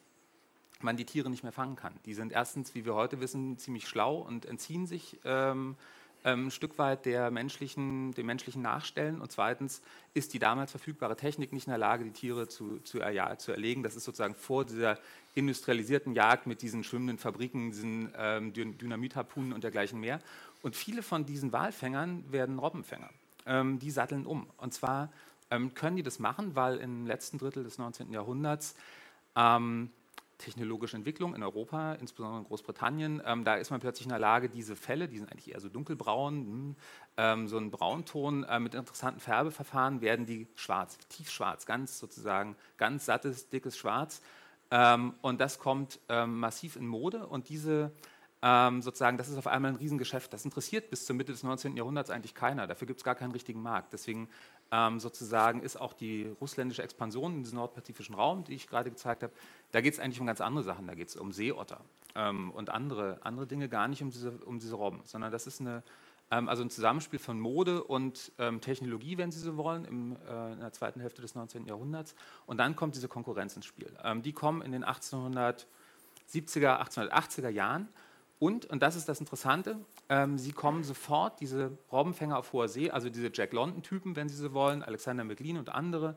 man die Tiere nicht mehr fangen kann. Die sind erstens, wie wir heute wissen, ziemlich schlau und entziehen sich ähm, ähm, ein Stück weit der menschlichen, dem menschlichen Nachstellen. Und zweitens ist die damals verfügbare Technik nicht in der Lage, die Tiere zu, zu, zu erlegen. Das ist sozusagen vor dieser industrialisierten Jagd mit diesen schwimmenden Fabriken, diesen ähm, Dynamitharpunen und dergleichen mehr. Und viele von diesen Walfängern werden Robbenfänger. Ähm, die satteln um. Und zwar ähm, können die das machen, weil im letzten Drittel des 19. Jahrhunderts ähm, technologische Entwicklung in Europa, insbesondere in Großbritannien, ähm, da ist man plötzlich in der Lage, diese Felle, die sind eigentlich eher so dunkelbraun, mh, hm, ähm, so ein Braunton äh, mit interessanten Färbeverfahren, werden die schwarz, tiefschwarz, ganz sozusagen, ganz sattes, dickes Schwarz. Ähm, und das kommt ähm, massiv in Mode und diese ähm, sozusagen, das ist auf einmal ein Riesengeschäft. Das interessiert bis zur Mitte des 19. Jahrhunderts eigentlich keiner. Dafür gibt es gar keinen richtigen Markt. Deswegen ähm, sozusagen ist auch die russländische Expansion in diesem nordpazifischen Raum, die ich gerade gezeigt habe, da geht es eigentlich um ganz andere Sachen. Da geht es um Seeotter ähm, und andere, andere Dinge, gar nicht um diese, um diese Robben, sondern das ist eine, ähm, also ein Zusammenspiel von Mode und ähm, Technologie, wenn Sie so wollen, im, äh, in der zweiten Hälfte des 19. Jahrhunderts. Und dann kommt diese Konkurrenz ins Spiel. Ähm, die kommen in den 1870er, 1880er Jahren und, und das ist das Interessante, ähm, sie kommen sofort, diese Robbenfänger auf hoher See, also diese Jack London-Typen, wenn Sie so wollen, Alexander McLean und andere,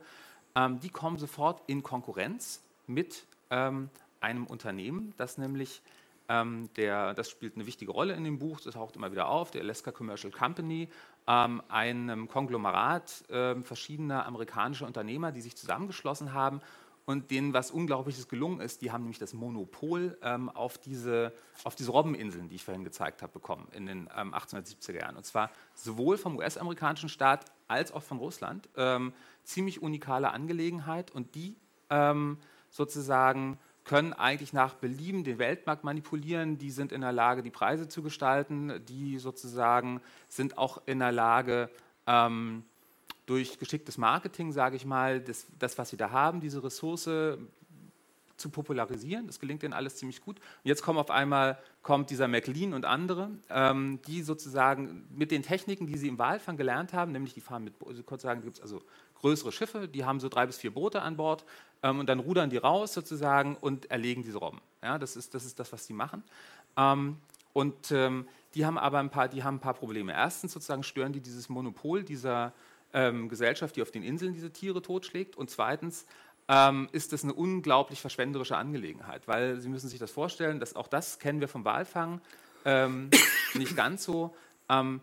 ähm, die kommen sofort in Konkurrenz mit ähm, einem Unternehmen, das nämlich, ähm, der, das spielt eine wichtige Rolle in dem Buch, das taucht immer wieder auf, der Alaska Commercial Company, ähm, einem Konglomerat ähm, verschiedener amerikanischer Unternehmer, die sich zusammengeschlossen haben und denen was Unglaubliches gelungen ist. Die haben nämlich das Monopol ähm, auf, diese, auf diese Robbeninseln, die ich vorhin gezeigt habe, bekommen in den ähm, 1870er Jahren. Und zwar sowohl vom US-amerikanischen Staat als auch von Russland. Ähm, ziemlich unikale Angelegenheit und die ähm, sozusagen können eigentlich nach Belieben den Weltmarkt manipulieren, die sind in der Lage, die Preise zu gestalten, die sozusagen sind auch in der Lage, ähm, durch geschicktes Marketing, sage ich mal, das, das, was sie da haben, diese Ressource zu popularisieren. Das gelingt ihnen alles ziemlich gut. Und jetzt kommen auf einmal kommt dieser McLean und andere, ähm, die sozusagen mit den Techniken, die sie im Walfang gelernt haben, nämlich die fahren mit, also kurz sagen, gibt es also größere Schiffe, die haben so drei bis vier Boote an Bord ähm, und dann rudern die raus sozusagen und erlegen diese Robben. Ja, das, ist, das ist das, was sie machen. Ähm, und ähm, die haben aber ein paar, die haben ein paar Probleme. Erstens sozusagen stören die dieses Monopol dieser ähm, Gesellschaft, die auf den Inseln diese Tiere totschlägt. Und zweitens ähm, ist es eine unglaublich verschwenderische Angelegenheit, weil Sie müssen sich das vorstellen, dass auch das kennen wir vom Walfang ähm, *coughs* nicht ganz so. Ähm,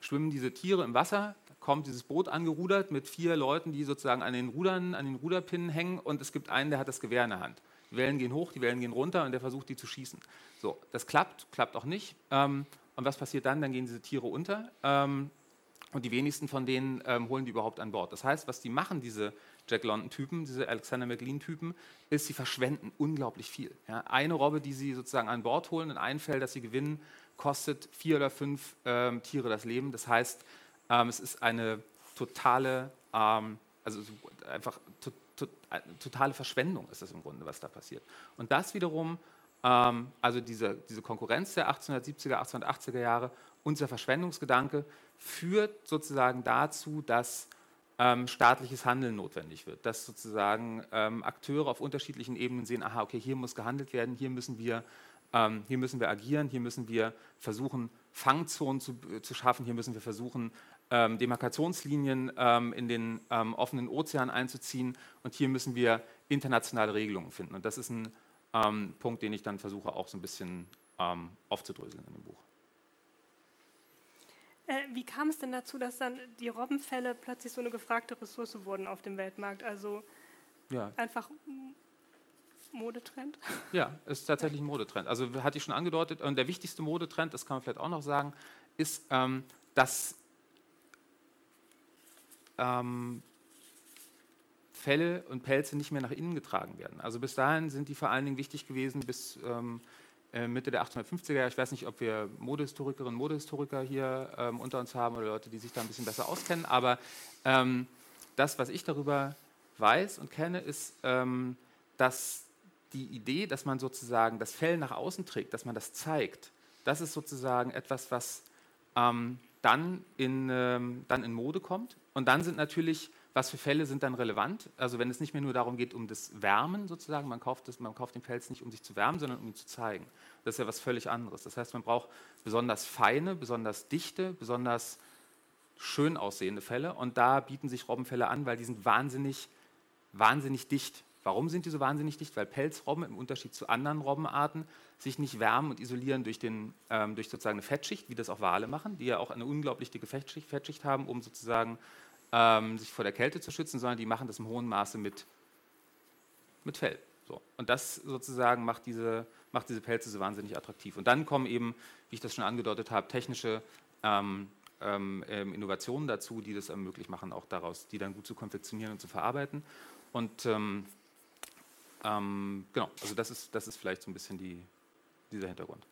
schwimmen diese Tiere im Wasser, kommt dieses Boot angerudert mit vier Leuten, die sozusagen an den Rudern, an den Ruderpinnen hängen und es gibt einen, der hat das Gewehr in der Hand. Die Wellen gehen hoch, die Wellen gehen runter und der versucht, die zu schießen. So, das klappt, klappt auch nicht. Ähm, und was passiert dann? Dann gehen diese Tiere unter. Und die wenigsten von denen ähm, holen die überhaupt an Bord. Das heißt, was die machen, diese Jack London-Typen, diese Alexander McLean-Typen, ist, sie verschwenden unglaublich viel. Ja, eine Robbe, die sie sozusagen an Bord holen, in einem Feld, das sie gewinnen, kostet vier oder fünf ähm, Tiere das Leben. Das heißt, ähm, es ist eine totale, ähm, also einfach to, to, totale Verschwendung ist das im Grunde, was da passiert. Und das wiederum, ähm, also diese, diese Konkurrenz der 1870er, 1880er Jahre, unser Verschwendungsgedanke führt sozusagen dazu, dass ähm, staatliches Handeln notwendig wird, dass sozusagen ähm, Akteure auf unterschiedlichen Ebenen sehen, aha, okay, hier muss gehandelt werden, hier müssen wir, ähm, hier müssen wir agieren, hier müssen wir versuchen, Fangzonen zu, äh, zu schaffen, hier müssen wir versuchen, ähm, Demarkationslinien ähm, in den ähm, offenen Ozean einzuziehen und hier müssen wir internationale Regelungen finden. Und das ist ein Punkt, den ich dann versuche auch so ein bisschen aufzudröseln in dem Buch. Äh, wie kam es denn dazu, dass dann die Robbenfälle plötzlich so eine gefragte Ressource wurden auf dem Weltmarkt? Also ja. einfach Modetrend? Ja, ist tatsächlich ein Modetrend. Also hatte ich schon angedeutet, und der wichtigste Modetrend, das kann man vielleicht auch noch sagen, ist, ähm, dass ähm, Felle und Pelze nicht mehr nach innen getragen werden. Also bis dahin sind die vor allen Dingen wichtig gewesen, bis ähm, äh, Mitte der 1850er Jahre. Ich weiß nicht, ob wir Modehistorikerinnen und Modehistoriker hier ähm, unter uns haben oder Leute, die sich da ein bisschen besser auskennen, aber ähm, das, was ich darüber weiß und kenne, ist, ähm, dass die Idee, dass man sozusagen das Fell nach außen trägt, dass man das zeigt, das ist sozusagen etwas, was ähm, dann, in, ähm, dann in Mode kommt. Und dann sind natürlich was für Fälle sind dann relevant? Also wenn es nicht mehr nur darum geht, um das Wärmen sozusagen, man kauft, das, man kauft den Pelz nicht, um sich zu wärmen, sondern um ihn zu zeigen. Das ist ja was völlig anderes. Das heißt, man braucht besonders feine, besonders dichte, besonders schön aussehende Fälle und da bieten sich Robbenfälle an, weil die sind wahnsinnig, wahnsinnig dicht. Warum sind die so wahnsinnig dicht? Weil Pelzrobben im Unterschied zu anderen Robbenarten sich nicht wärmen und isolieren durch, den, ähm, durch sozusagen eine Fettschicht, wie das auch Wale machen, die ja auch eine unglaublich dicke Fettschicht, Fettschicht haben, um sozusagen ähm, sich vor der Kälte zu schützen, sondern die machen das im hohen Maße mit, mit Fell. So. Und das sozusagen macht diese, macht diese Pelze so wahnsinnig attraktiv. Und dann kommen eben, wie ich das schon angedeutet habe, technische ähm, ähm, ähm Innovationen dazu, die das möglich machen, auch daraus, die dann gut zu konfektionieren und zu verarbeiten. Und ähm, ähm, genau, also das ist, das ist vielleicht so ein bisschen die, dieser Hintergrund.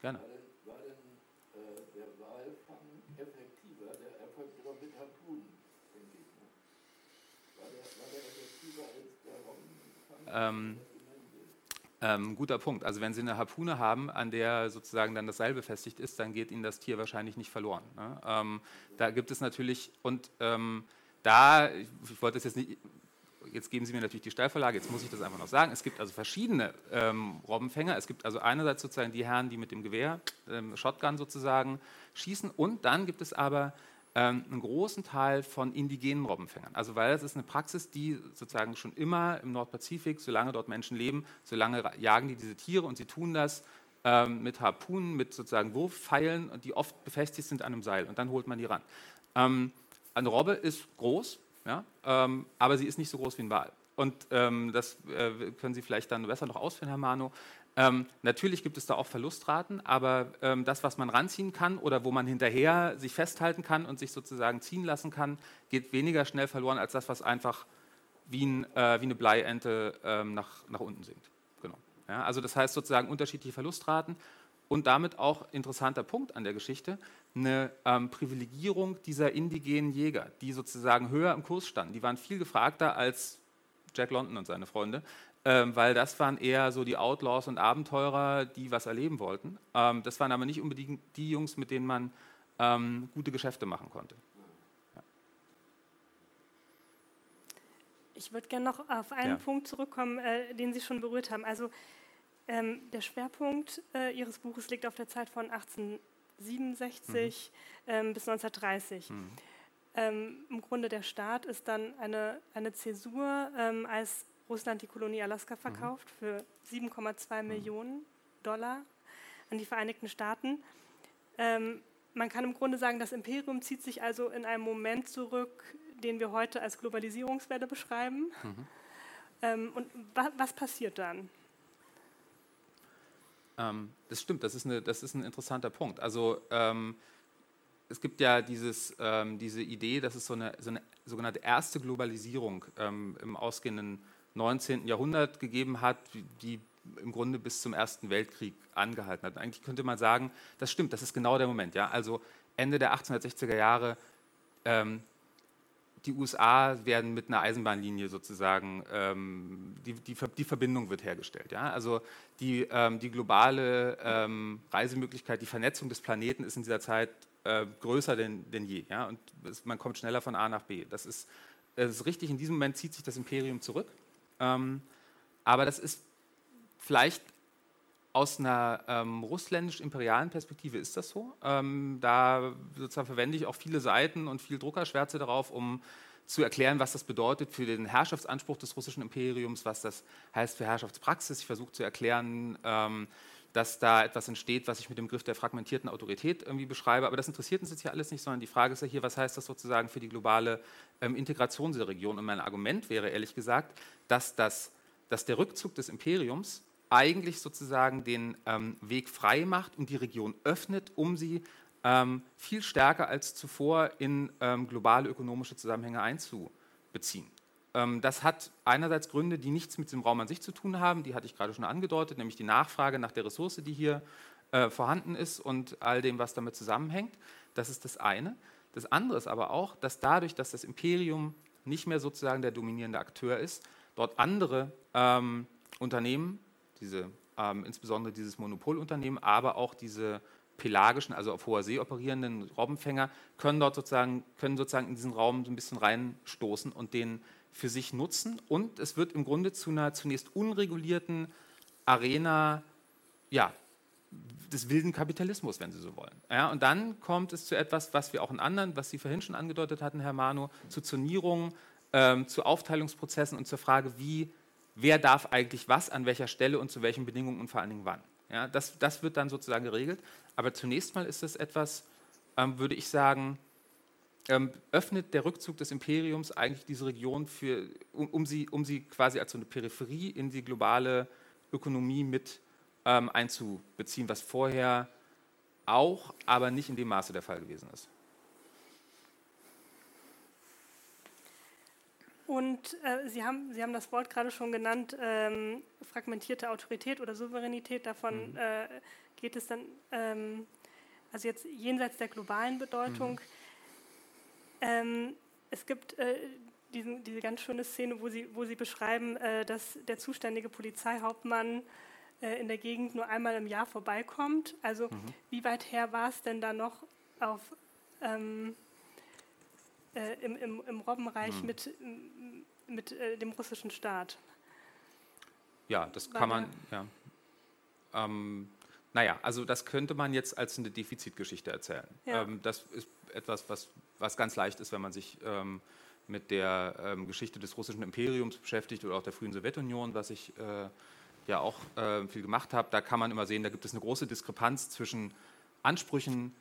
Gerne. Ähm, ähm, guter Punkt. Also wenn Sie eine Harpune haben, an der sozusagen dann das Seil befestigt ist, dann geht Ihnen das Tier wahrscheinlich nicht verloren. Ne? Ähm, da gibt es natürlich, und ähm, da, ich, wollte es jetzt nicht, jetzt geben Sie mir natürlich die Steilvorlage, jetzt muss ich das einfach noch sagen. Es gibt also verschiedene ähm, Robbenfänger. Es gibt also einerseits sozusagen die Herren, die mit dem Gewehr, ähm, Shotgun sozusagen, schießen und dann gibt es aber einen großen Teil von indigenen Robbenfängern. Also weil das ist eine Praxis, die sozusagen schon immer im Nordpazifik, solange dort Menschen leben, solange jagen die diese Tiere und sie tun das ähm, mit Harpunen, mit sozusagen Wurfpfeilen, die oft befestigt sind an einem Seil und dann holt man die ran. Ähm, eine Robbe ist groß, ja, ähm, aber sie ist nicht so groß wie ein Wal. Und ähm, das äh, können Sie vielleicht dann besser noch ausführen, Herr Mano. Ähm, natürlich gibt es da auch Verlustraten, aber ähm, das, was man ranziehen kann oder wo man hinterher sich festhalten kann und sich sozusagen ziehen lassen kann, geht weniger schnell verloren als das, was einfach wie, ein, äh, wie eine Bleiente ähm, nach, nach unten sinkt. Genau. Ja, also das heißt sozusagen unterschiedliche Verlustraten und damit auch interessanter Punkt an der Geschichte, eine ähm, Privilegierung dieser indigenen Jäger, die sozusagen höher im Kurs standen. Die waren viel gefragter als Jack London und seine Freunde weil das waren eher so die Outlaws und Abenteurer, die was erleben wollten. Ähm, das waren aber nicht unbedingt die Jungs, mit denen man ähm, gute Geschäfte machen konnte. Ja. Ich würde gerne noch auf einen ja. Punkt zurückkommen, äh, den Sie schon berührt haben. Also ähm, der Schwerpunkt äh, Ihres Buches liegt auf der Zeit von 1867 mhm. Ähm, bis 1930. Mhm. Ähm, Im Grunde der Start ist dann eine, eine Zäsur als Russland die Kolonie Alaska mhm. verkauft für 7,2 mhm. Millionen Dollar an die Vereinigten Staaten. Ähm, man kann im Grunde sagen, das Imperium zieht sich also in einen Moment zurück, den wir heute als Globalisierungswelle beschreiben. Mhm. Ähm, und wa was passiert dann? Ähm, das stimmt, das ist, eine, das ist ein interessanter Punkt. Also ähm, es gibt ja dieses, ähm, diese Idee, dass es so eine, so eine sogenannte erste Globalisierung ähm, im ausgehenden 19. Jahrhundert gegeben hat, die im Grunde bis zum Ersten Weltkrieg angehalten hat. Eigentlich könnte man sagen, das stimmt, das ist genau der Moment. Ja? Also Ende der 1860er Jahre, ähm, die USA werden mit einer Eisenbahnlinie sozusagen, ähm, die, die, die, Verbindung wird hergestellt. Ja? Also die, ähm, die globale ähm, Reisemöglichkeit, die Vernetzung des Planeten ist in dieser Zeit äh, größer denn, denn je. Ja? Und es, man kommt schneller von A nach B. Das ist, das ist richtig, in diesem Moment zieht sich das Imperium zurück. Ähm, aber das ist vielleicht aus einer ähm, russländisch-imperialen Perspektive ist das so. Ähm, da sozusagen verwende ich auch viele Seiten und viel Druckerschwärze darauf, um zu erklären, was das bedeutet für den Herrschaftsanspruch des russischen Imperiums, was das heißt für Herrschaftspraxis. Ich versuche zu erklären, ähm, dass da etwas entsteht, was ich mit dem Griff der fragmentierten Autorität irgendwie beschreibe. Aber das interessiert uns jetzt hier alles nicht, sondern die Frage ist ja hier, was heißt das sozusagen für die globale ähm, Integration dieser Region? Und mein Argument wäre ehrlich gesagt, dass, das, dass der Rückzug des Imperiums eigentlich sozusagen den ähm, Weg frei macht und die Region öffnet, um sie ähm, viel stärker als zuvor in ähm, globale ökonomische Zusammenhänge einzubeziehen. Ähm, das hat einerseits Gründe, die nichts mit dem Raum an sich zu tun haben, die hatte ich gerade schon angedeutet, nämlich die Nachfrage nach der Ressource, die hier äh, vorhanden ist und all dem, was damit zusammenhängt. Das ist das eine. Das andere ist aber auch, dass dadurch, dass das Imperium nicht mehr sozusagen der dominierende Akteur ist, dort andere ähm, Unternehmen, diese, ähm, insbesondere dieses Monopolunternehmen, aber auch diese pelagischen, also auf hoher See operierenden Robbenfänger, können dort sozusagen, können sozusagen in diesen Raum so ein bisschen reinstoßen und den für sich nutzen. Und es wird im Grunde zu einer zunächst unregulierten Arena ja, des wilden Kapitalismus, wenn Sie so wollen. Ja, und dann kommt es zu etwas, was wir auch in anderen, was Sie vorhin schon angedeutet hatten, Herr Manu, zu Zonierungen, ähm, zu Aufteilungsprozessen und zur Frage, wie, wer darf eigentlich was, an welcher Stelle und zu welchen Bedingungen und vor allen Dingen wann. Ja, das, das wird dann sozusagen geregelt. Aber zunächst mal ist es etwas, ähm, würde ich sagen, ähm, öffnet der Rückzug des Imperiums eigentlich diese Region, für, um, um, sie, um sie quasi als so eine Peripherie in die globale Ökonomie mit ähm, einzubeziehen, was vorher auch, aber nicht in dem Maße der Fall gewesen ist. Und äh, Sie, haben, Sie haben das Wort gerade schon genannt, ähm, fragmentierte Autorität oder Souveränität. Davon mhm. äh, geht es dann, ähm, also jetzt jenseits der globalen Bedeutung. Mhm. Ähm, es gibt äh, diesen, diese ganz schöne Szene, wo Sie, wo Sie beschreiben, äh, dass der zuständige Polizeihauptmann äh, in der Gegend nur einmal im Jahr vorbeikommt. Also mhm. wie weit her war es denn da noch auf, ähm, äh, im, im, im Robbenreich mhm. mit, mit äh, dem russischen Staat? Ja, das war kann man, ja. Ähm, naja, also das könnte man jetzt als eine Defizitgeschichte erzählen. Ja. Ähm, das ist etwas, was, was ganz leicht ist, wenn man sich ähm, mit der ähm, Geschichte des russischen Imperiums beschäftigt oder auch der frühen Sowjetunion, was ich äh, ja auch äh, viel gemacht habe, da kann man immer sehen, da gibt es eine große Diskrepanz zwischen Ansprüchen,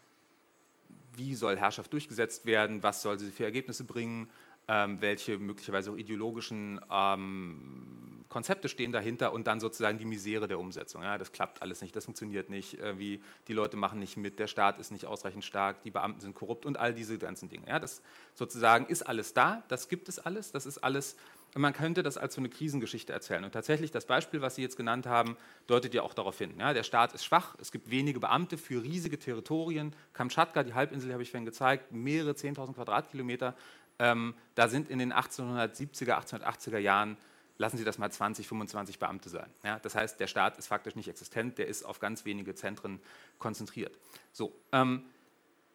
wie soll Herrschaft durchgesetzt werden, was soll sie für Ergebnisse bringen, ähm, welche möglicherweise auch ideologischen ähm, Konzepte stehen dahinter und dann sozusagen die Misere der Umsetzung. Ja, das klappt alles nicht, das funktioniert nicht, äh, wie die Leute machen nicht mit, der Staat ist nicht ausreichend stark, die Beamten sind korrupt und all diese ganzen Dinge. Ja, das sozusagen ist alles da, das gibt es alles, das ist alles man könnte das als so eine Krisengeschichte erzählen. Und tatsächlich, das Beispiel, was Sie jetzt genannt haben, deutet ja auch darauf hin. Ja, der Staat ist schwach, es gibt wenige Beamte für riesige Territorien. Kamtschatka, die Halbinsel habe ich vorhin gezeigt, mehrere 10.000 Quadratkilometer. Ähm, da sind in den 1870er, 1880er Jahren, lassen Sie das mal 20, 25 Beamte sein. Ja, das heißt, der Staat ist faktisch nicht existent, der ist auf ganz wenige Zentren konzentriert. So, ähm,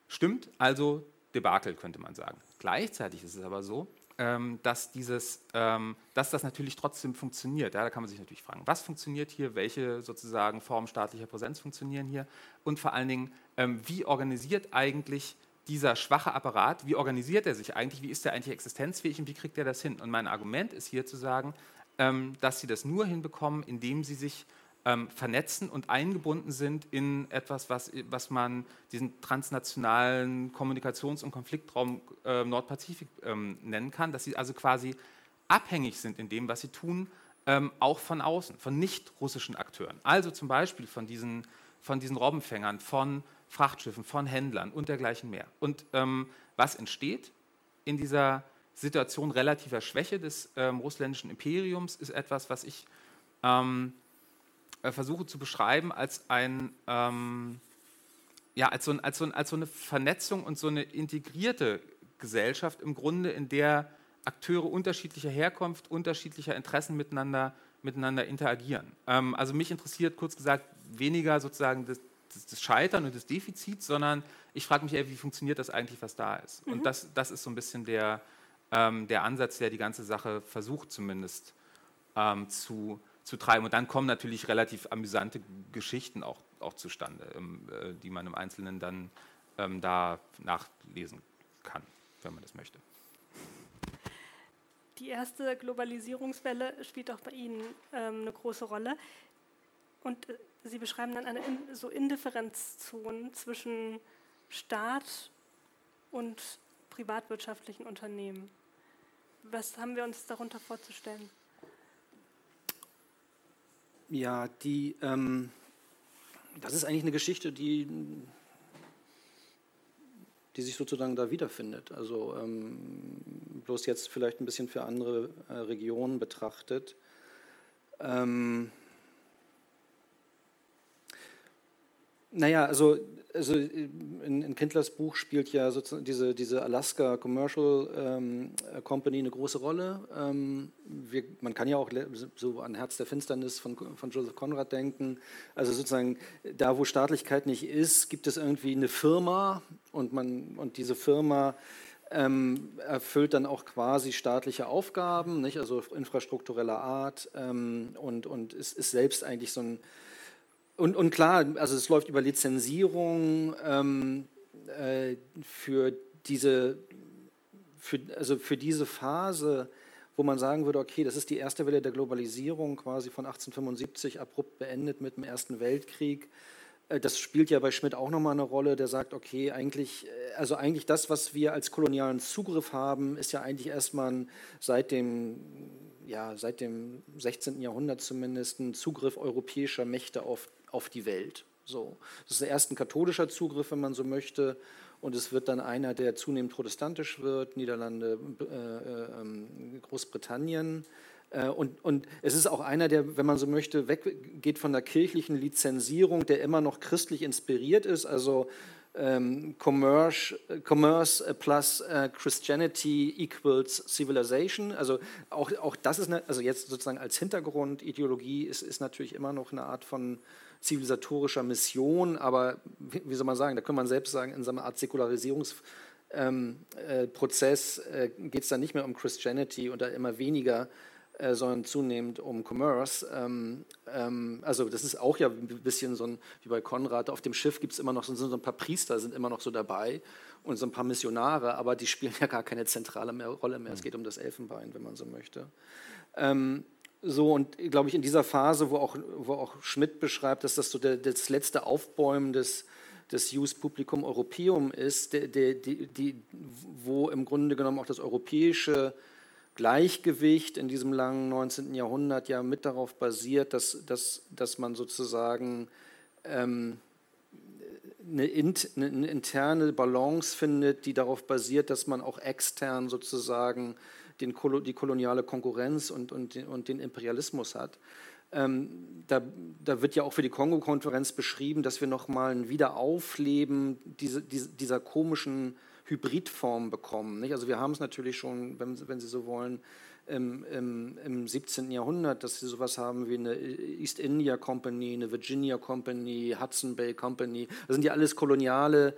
stimmt also Debakel, könnte man sagen. Gleichzeitig ist es aber so, ähm, dass, dieses, ähm, dass das natürlich trotzdem funktioniert. Ja, da kann man sich natürlich fragen, was funktioniert hier, welche sozusagen Formen staatlicher Präsenz funktionieren hier und vor allen Dingen, ähm, wie organisiert eigentlich dieser schwache Apparat, wie organisiert er sich eigentlich, wie ist er eigentlich existenzfähig und wie kriegt er das hin? Und mein Argument ist hier zu sagen, dass sie das nur hinbekommen, indem sie sich ähm, vernetzen und eingebunden sind in etwas, was, was man diesen transnationalen Kommunikations- und Konfliktraum äh, Nordpazifik ähm, nennen kann, dass sie also quasi abhängig sind in dem, was sie tun, ähm, auch von außen, von nicht-russischen Akteuren. Also zum Beispiel von diesen, von diesen Robbenfängern, von Frachtschiffen, von Händlern und dergleichen mehr. Und ähm, was entsteht in dieser Situation relativer Schwäche des ähm, russländischen Imperiums, ist etwas, was ich ähm, äh, versuche zu beschreiben als ein ähm, ja, als so, ein, als, so ein, als so eine Vernetzung und so eine integrierte Gesellschaft im Grunde, in der Akteure unterschiedlicher Herkunft, unterschiedlicher Interessen miteinander, miteinander interagieren. Ähm, also mich interessiert kurz gesagt weniger sozusagen das, das, das Scheitern und das Defizit, sondern ich frage mich eher, wie funktioniert das eigentlich, was da ist. Mhm. Und das, das ist so ein bisschen der, ähm, der Ansatz, der die ganze Sache versucht zumindest ähm, zu, zu treiben. Und dann kommen natürlich relativ amüsante Geschichten auch, auch zustande, ähm, äh, die man im Einzelnen dann ähm, da nachlesen kann, wenn man das möchte. Die erste Globalisierungswelle spielt auch bei Ihnen ähm, eine große Rolle. Und äh, Sie beschreiben dann eine in, so Indifferenzzonen zwischen Staat und privatwirtschaftlichen Unternehmen. Was haben wir uns darunter vorzustellen? Ja, die, ähm, das ist eigentlich eine Geschichte, die, die sich sozusagen da wiederfindet. Also ähm, bloß jetzt vielleicht ein bisschen für andere äh, Regionen betrachtet. Ähm, naja, also also in, in, Kindlers Buch spielt ja sozusagen diese, diese Alaska Commercial ähm, Company eine große Rolle. Ähm, wir, man kann ja auch so an Herz der Finsternis von, von Joseph Conrad denken. Also sozusagen da, wo Staatlichkeit nicht ist, gibt es irgendwie eine Firma und, man, und diese Firma ähm, erfüllt dann auch quasi staatliche Aufgaben, nicht? also infrastruktureller Art ähm, und, und ist, ist selbst eigentlich so ein und, und klar, also es läuft über Lizenzierung ähm, äh, für diese, für, also für diese Phase, wo man sagen würde, okay, das ist die erste Welle der Globalisierung, quasi von 1875 abrupt beendet mit dem Ersten Weltkrieg. Äh, das spielt ja bei Schmidt auch nochmal eine Rolle, der sagt, okay, eigentlich, äh, also eigentlich das, was wir als kolonialen Zugriff haben, ist ja eigentlich erstmal seit dem ja, seit dem 16. Jahrhundert zumindest ein Zugriff europäischer Mächte auf, auf die Welt. So. Das ist erst ein katholischer Zugriff, wenn man so möchte, und es wird dann einer, der zunehmend protestantisch wird, Niederlande, äh, äh, ähm, Großbritannien. Äh, und, und es ist auch einer, der, wenn man so möchte, weggeht von der kirchlichen Lizenzierung, der immer noch christlich inspiriert ist, also ähm, Commerce, Commerce plus äh, Christianity equals Civilization. Also auch, auch das ist, eine, also jetzt sozusagen als Hintergrundideologie ist, ist natürlich immer noch eine Art von zivilisatorischer Mission, aber wie, soll man sagen, da kann man selbst sagen, in so einer Art Säkularisierungsprozess ähm, äh, äh, geht es dann nicht mehr um Christianity und da immer weniger äh, sondern zunehmend um Commerce. Ähm, ähm, also das ist auch ja ein bisschen so ein, wie bei Konrad, auf dem Schiff gibt es immer noch so, so, ein paar Priester, sind immer noch so dabei und so ein paar Missionare, aber die spielen ja gar keine zentrale mehr, Rolle mehr. Es geht um das Elfenbein, wenn man so möchte. Ähm, so, und glaube ich, in dieser Phase, wo auch, wo auch Schmidt beschreibt, dass das so der, das letzte Aufbäumen des, des Jus Publicum Europeum ist, der, der, die, die, wo im Grunde genommen auch das europäische Gleichgewicht in diesem langen 19. Jahrhundert ja mit darauf basiert, dass, dass, dass man sozusagen ähm, eine, int, eine, interne Balance findet, die darauf basiert, dass man auch extern sozusagen den, die koloniale Konkurrenz und, und, und den Imperialismus hat. Ähm, da, da, wird ja auch für die Kongo-Konferenz beschrieben, dass wir nochmal ein Wiederaufleben diese, diese, dieser komischen Hybridform bekommen. Nicht? Also wir haben es natürlich schon, wenn, wenn Sie so wollen, im, im, im 17. Jahrhundert, dass sie sowas haben wie eine East India Company, eine Virginia Company, Hudson Bay Company. Das sind ja alles koloniale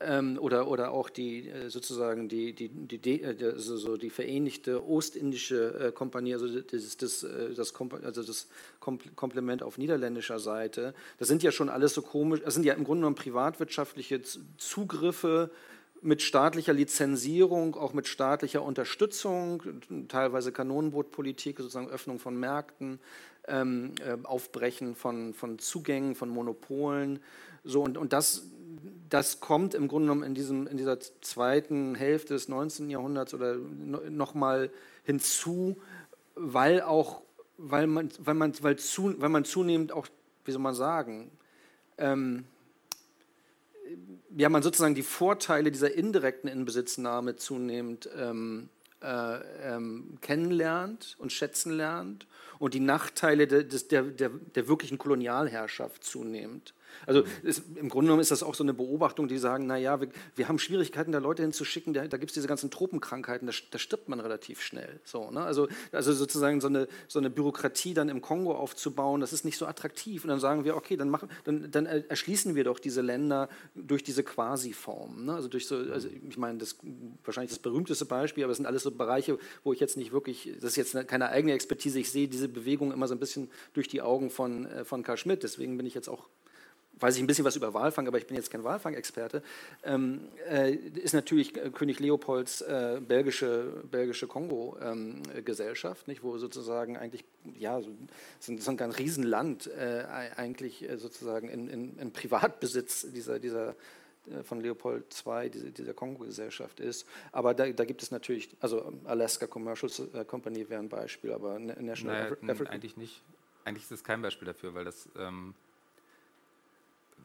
ähm, oder, oder auch die äh, sozusagen die, die, die, die, also so die vereinigte Ostindische äh, Kompanie, also das, das, äh, das, also das Komplement auf niederländischer Seite. Das sind ja schon alles so komisch, das sind ja im Grunde genommen privatwirtschaftliche Zugriffe mit staatlicher Lizenzierung, auch mit staatlicher Unterstützung, teilweise Kanonenbootpolitik, sozusagen Öffnung von Märkten, ähm, äh, Aufbrechen von, von Zugängen, von Monopolen. So, und, und das, das kommt im Grunde genommen in, diesem, in dieser zweiten Hälfte des 19. Jahrhunderts oder nochmal hinzu, weil auch, weil man, weil man, weil zu, weil man zunehmend auch, wie soll man sagen, ähm, ja, man sozusagen die Vorteile dieser indirekten Inbesitznahme zunehmend ähm, äh, ähm, kennenlernt und schätzen lernt und die Nachteile de, de, der, der, der wirklichen Kolonialherrschaft zunehmend. Also ist, im Grunde genommen ist das auch so eine Beobachtung, die sagen, naja, wir, wir haben Schwierigkeiten, da Leute hinzuschicken, da, da gibt es diese ganzen Tropenkrankheiten, da, da, stirbt man relativ schnell. So, ne? also, also sozusagen so eine, so eine Bürokratie dann im Kongo aufzubauen, das ist nicht so attraktiv. Und dann sagen wir, okay, dann, machen, dann, dann erschließen wir doch diese Länder durch diese Quasi-Form. Ne? Also durch so, also ich meine, das wahrscheinlich das berühmteste Beispiel, aber es sind alles so Bereiche, wo ich jetzt nicht wirklich, das ist jetzt keine eigene Expertise, ich sehe diese Bewegung immer so ein bisschen durch die Augen von, äh, von Karl Schmidt, deswegen bin ich jetzt auch weiß ich ein bisschen was über Walfang, aber ich bin jetzt kein Walfang-Experte, ähm, äh, ist natürlich König Leopolds äh, belgische, belgische Kongo-Gesellschaft, ähm, wo sozusagen eigentlich, ja, so, so ein, ganz Riesenland äh, eigentlich äh, sozusagen in, in, in, Privatbesitz dieser, dieser äh, von Leopold II, diese, dieser Kongo-Gesellschaft ist. Aber da, da, gibt es natürlich, also Alaska Commercial äh, Company wäre ein Beispiel, aber National naja, African... Eigentlich nicht. Eigentlich ist das kein Beispiel dafür, weil das... Ähm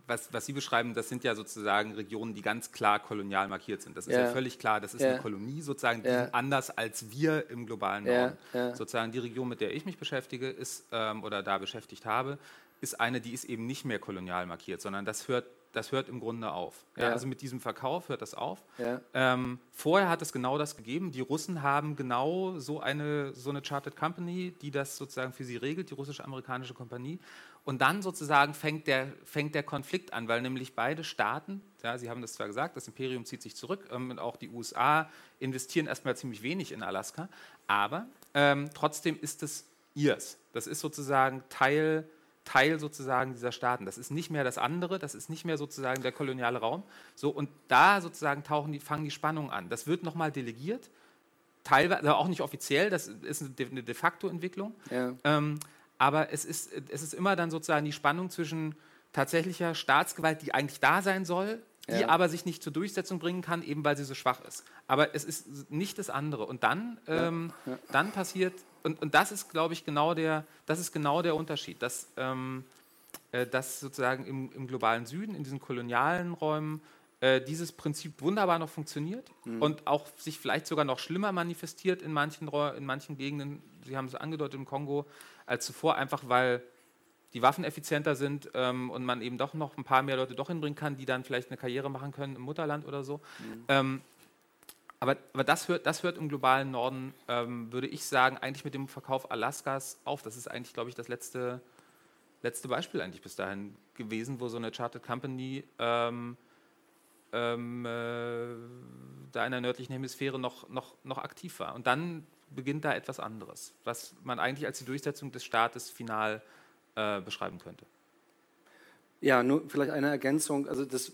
was, was Sie beschreiben, das sind ja sozusagen Regionen, die ganz klar kolonial markiert sind. Das ist ja, ja völlig klar. Das ist ja. eine Kolonie sozusagen, die ja. sind anders als wir im globalen Norden. Sozusagen die Region, mit der ich mich beschäftige, ist ähm, oder da beschäftigt habe, ist eine, die ist eben nicht mehr kolonial markiert, sondern das hört das hört im Grunde auf. Ja, Ja. Also mit diesem Verkauf hört das auf. Ja. Ähm, vorher hat es genau das gegeben. Die Russen haben genau so eine, so eine Chartered Company, die das sozusagen für sie regelt, die russisch-amerikanische Kompanie. Und dann sozusagen fängt der, fängt der Konflikt an, weil nämlich beide Staaten, ja, Sie haben das zwar gesagt, das Imperium zieht sich zurück ähm, und auch die USA investieren erstmal ziemlich wenig in Alaska, aber ähm, trotzdem ist es ihrs. Das ist sozusagen Teil, Teil sozusagen dieser Staaten. Das ist nicht mehr das andere, das ist nicht mehr sozusagen der koloniale Raum. So, und da sozusagen tauchen die, fangen die Spannungen an. Das wird nochmal delegiert, teilweise also auch nicht offiziell, das ist eine de, facto Entwicklung. Ja. Ähm, aber es ist, es ist immer dann sozusagen die Spannung zwischen tatsächlicher Staatsgewalt, die eigentlich da sein soll, die Ja. aber sich nicht zur Durchsetzung bringen kann, eben weil sie so schwach ist. Aber es ist nicht das andere. Und dann, ähm, dann passiert, und, und das ist, glaube ich, genau der, das ist genau der Unterschied, dass, ähm, äh, dass sozusagen im, im globalen Süden, in diesen kolonialen Räumen, äh, dieses Prinzip wunderbar noch funktioniert und auch sich vielleicht sogar noch schlimmer manifestiert in manchen, in manchen Gegenden, Sie haben es angedeutet im Kongo, als zuvor, einfach weil die Waffen effizienter sind ähm, und man eben doch noch ein paar mehr Leute doch hinbringen kann, die dann vielleicht eine Karriere machen können im Mutterland oder so. Ähm, aber aber das, hört, das hört im globalen Norden, ähm, würde ich sagen, eigentlich mit dem Verkauf Alaskas auf. Das ist eigentlich, glaube ich, das letzte, letzte Beispiel eigentlich bis dahin gewesen, wo so eine Chartered Company ähm, ähm, äh, da in der nördlichen Hemisphäre noch, noch, noch aktiv war. Und dann beginnt da etwas anderes, was man eigentlich als die Durchsetzung des Staates final äh, beschreiben könnte. Ja, nur vielleicht eine Ergänzung. Also, das,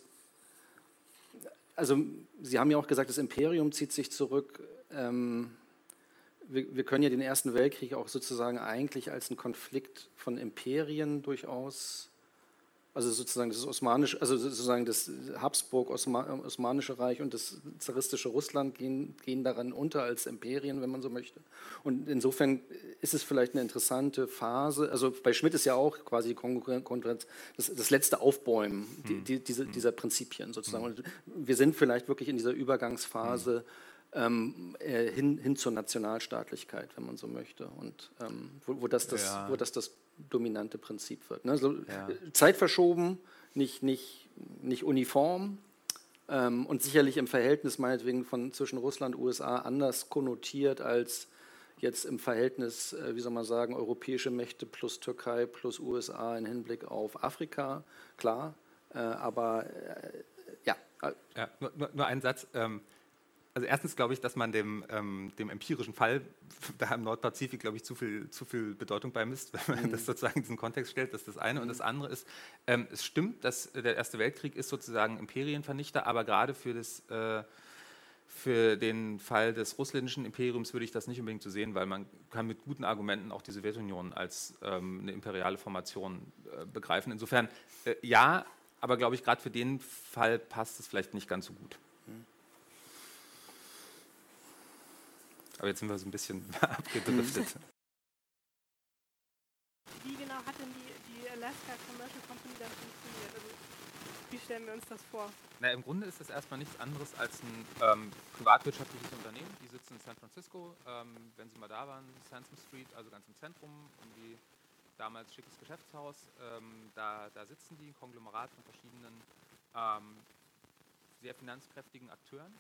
also Sie haben ja auch gesagt, das Imperium zieht sich zurück. Ähm, wir, wir können ja den Ersten Weltkrieg auch sozusagen eigentlich als einen Konflikt von Imperien durchaus, also sozusagen das Osmanische, also sozusagen das Habsburg-Osmanische Reich und das zaristische Russland gehen, gehen daran unter als Imperien, wenn man so möchte. Und insofern ist es vielleicht eine interessante Phase. Also bei Schmidt ist ja auch quasi die Konkurrenz, das, das letzte Aufbäumen die, die, diese, dieser Prinzipien sozusagen. Und wir sind vielleicht wirklich in dieser Übergangsphase ähm, äh, hin, hin zur Nationalstaatlichkeit, wenn man so möchte. Und ähm, wo, wo, das das, Ja. wo das das dominante Prinzip wird. Ne? So, Ja. Zeit verschoben, nicht, nicht, nicht uniform, ähm, und sicherlich im Verhältnis meinetwegen von zwischen Russland und USA anders konnotiert als jetzt im Verhältnis, äh, wie soll man sagen, europäische Mächte plus Türkei plus USA im Hinblick auf Afrika, klar. Äh, aber äh, ja, Ja, nur, nur, nur ein Satz. Ähm, also erstens glaube ich, dass man dem, ähm, dem empirischen Fall *laughs* da im Nordpazifik, glaube ich, zu viel, zu viel Bedeutung beimisst, *laughs* wenn man das sozusagen in diesen Kontext stellt. Das ist das eine. Und das andere ist, ähm, es stimmt, dass der Erste Weltkrieg ist sozusagen Imperienvernichter, aber gerade für das äh, für den Fall des russländischen Imperiums würde ich das nicht unbedingt so sehen, weil man kann mit guten Argumenten auch die Sowjetunion als ähm, eine imperiale Formation äh, begreifen. Insofern äh, ja, aber glaube ich, gerade für den Fall passt es vielleicht nicht ganz so gut. Aber jetzt sind wir so ein bisschen *laughs* abgedriftet. Wie genau hat denn die, die Alaska Commercial Company dann funktioniert? Also, wie stellen wir uns das vor? Na, Im Grunde ist das erstmal nichts anderes als ein ähm, privatwirtschaftliches Unternehmen. Die sitzen in San Francisco. Ähm, wenn Sie mal da waren, Sansom Street, also ganz im Zentrum, irgendwie damals schickes Geschäftshaus. Ähm, da, da sitzen die, ein Konglomerat von verschiedenen ähm, sehr finanzkräftigen Akteuren.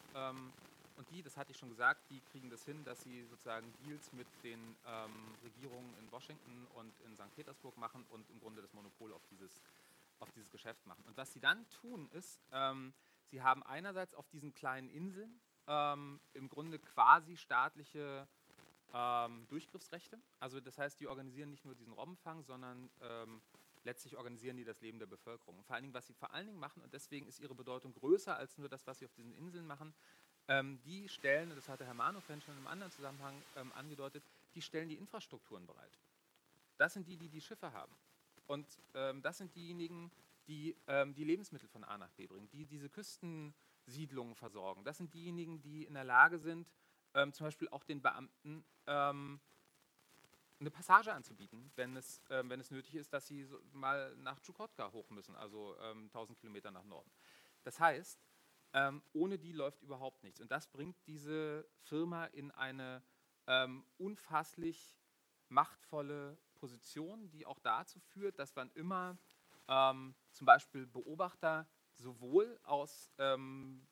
Und die, das hatte ich schon gesagt, die kriegen das hin, dass sie sozusagen Deals mit den ähm, Regierungen in Washington und in St. Petersburg machen und im Grunde das Monopol auf dieses, auf dieses Geschäft machen. Und was sie dann tun, ist, ähm, sie haben einerseits auf diesen kleinen Inseln ähm, im Grunde quasi staatliche ähm, Durchgriffsrechte. Also das heißt, die organisieren nicht nur diesen Robbenfang, sondern ähm, letztlich organisieren die das Leben der Bevölkerung. Und vor allen Dingen, was sie vor allen Dingen machen, und deswegen ist ihre Bedeutung größer als nur das, was sie auf diesen Inseln machen, ähm, die stellen, das hatte Herr vorhin schon einem anderen Zusammenhang ähm, angedeutet, die stellen die Infrastrukturen bereit. Das sind die, die die Schiffe haben. Und ähm, das sind diejenigen, die ähm, die Lebensmittel von A nach B bringen, die diese Küstensiedlungen versorgen. Das sind diejenigen, die in der Lage sind, ähm, zum Beispiel auch den Beamten ähm, eine Passage anzubieten, wenn es, wenn es nötig ist, dass sie so mal nach Chukotka hoch müssen, also ähm, 1000 Kilometer nach Norden. Das heißt, ähm, ohne die läuft überhaupt nichts. Und das bringt diese Firma in eine ähm, unfasslich machtvolle Position, die auch dazu führt, dass wann immer ähm, zum Beispiel Beobachter sowohl aus ähm,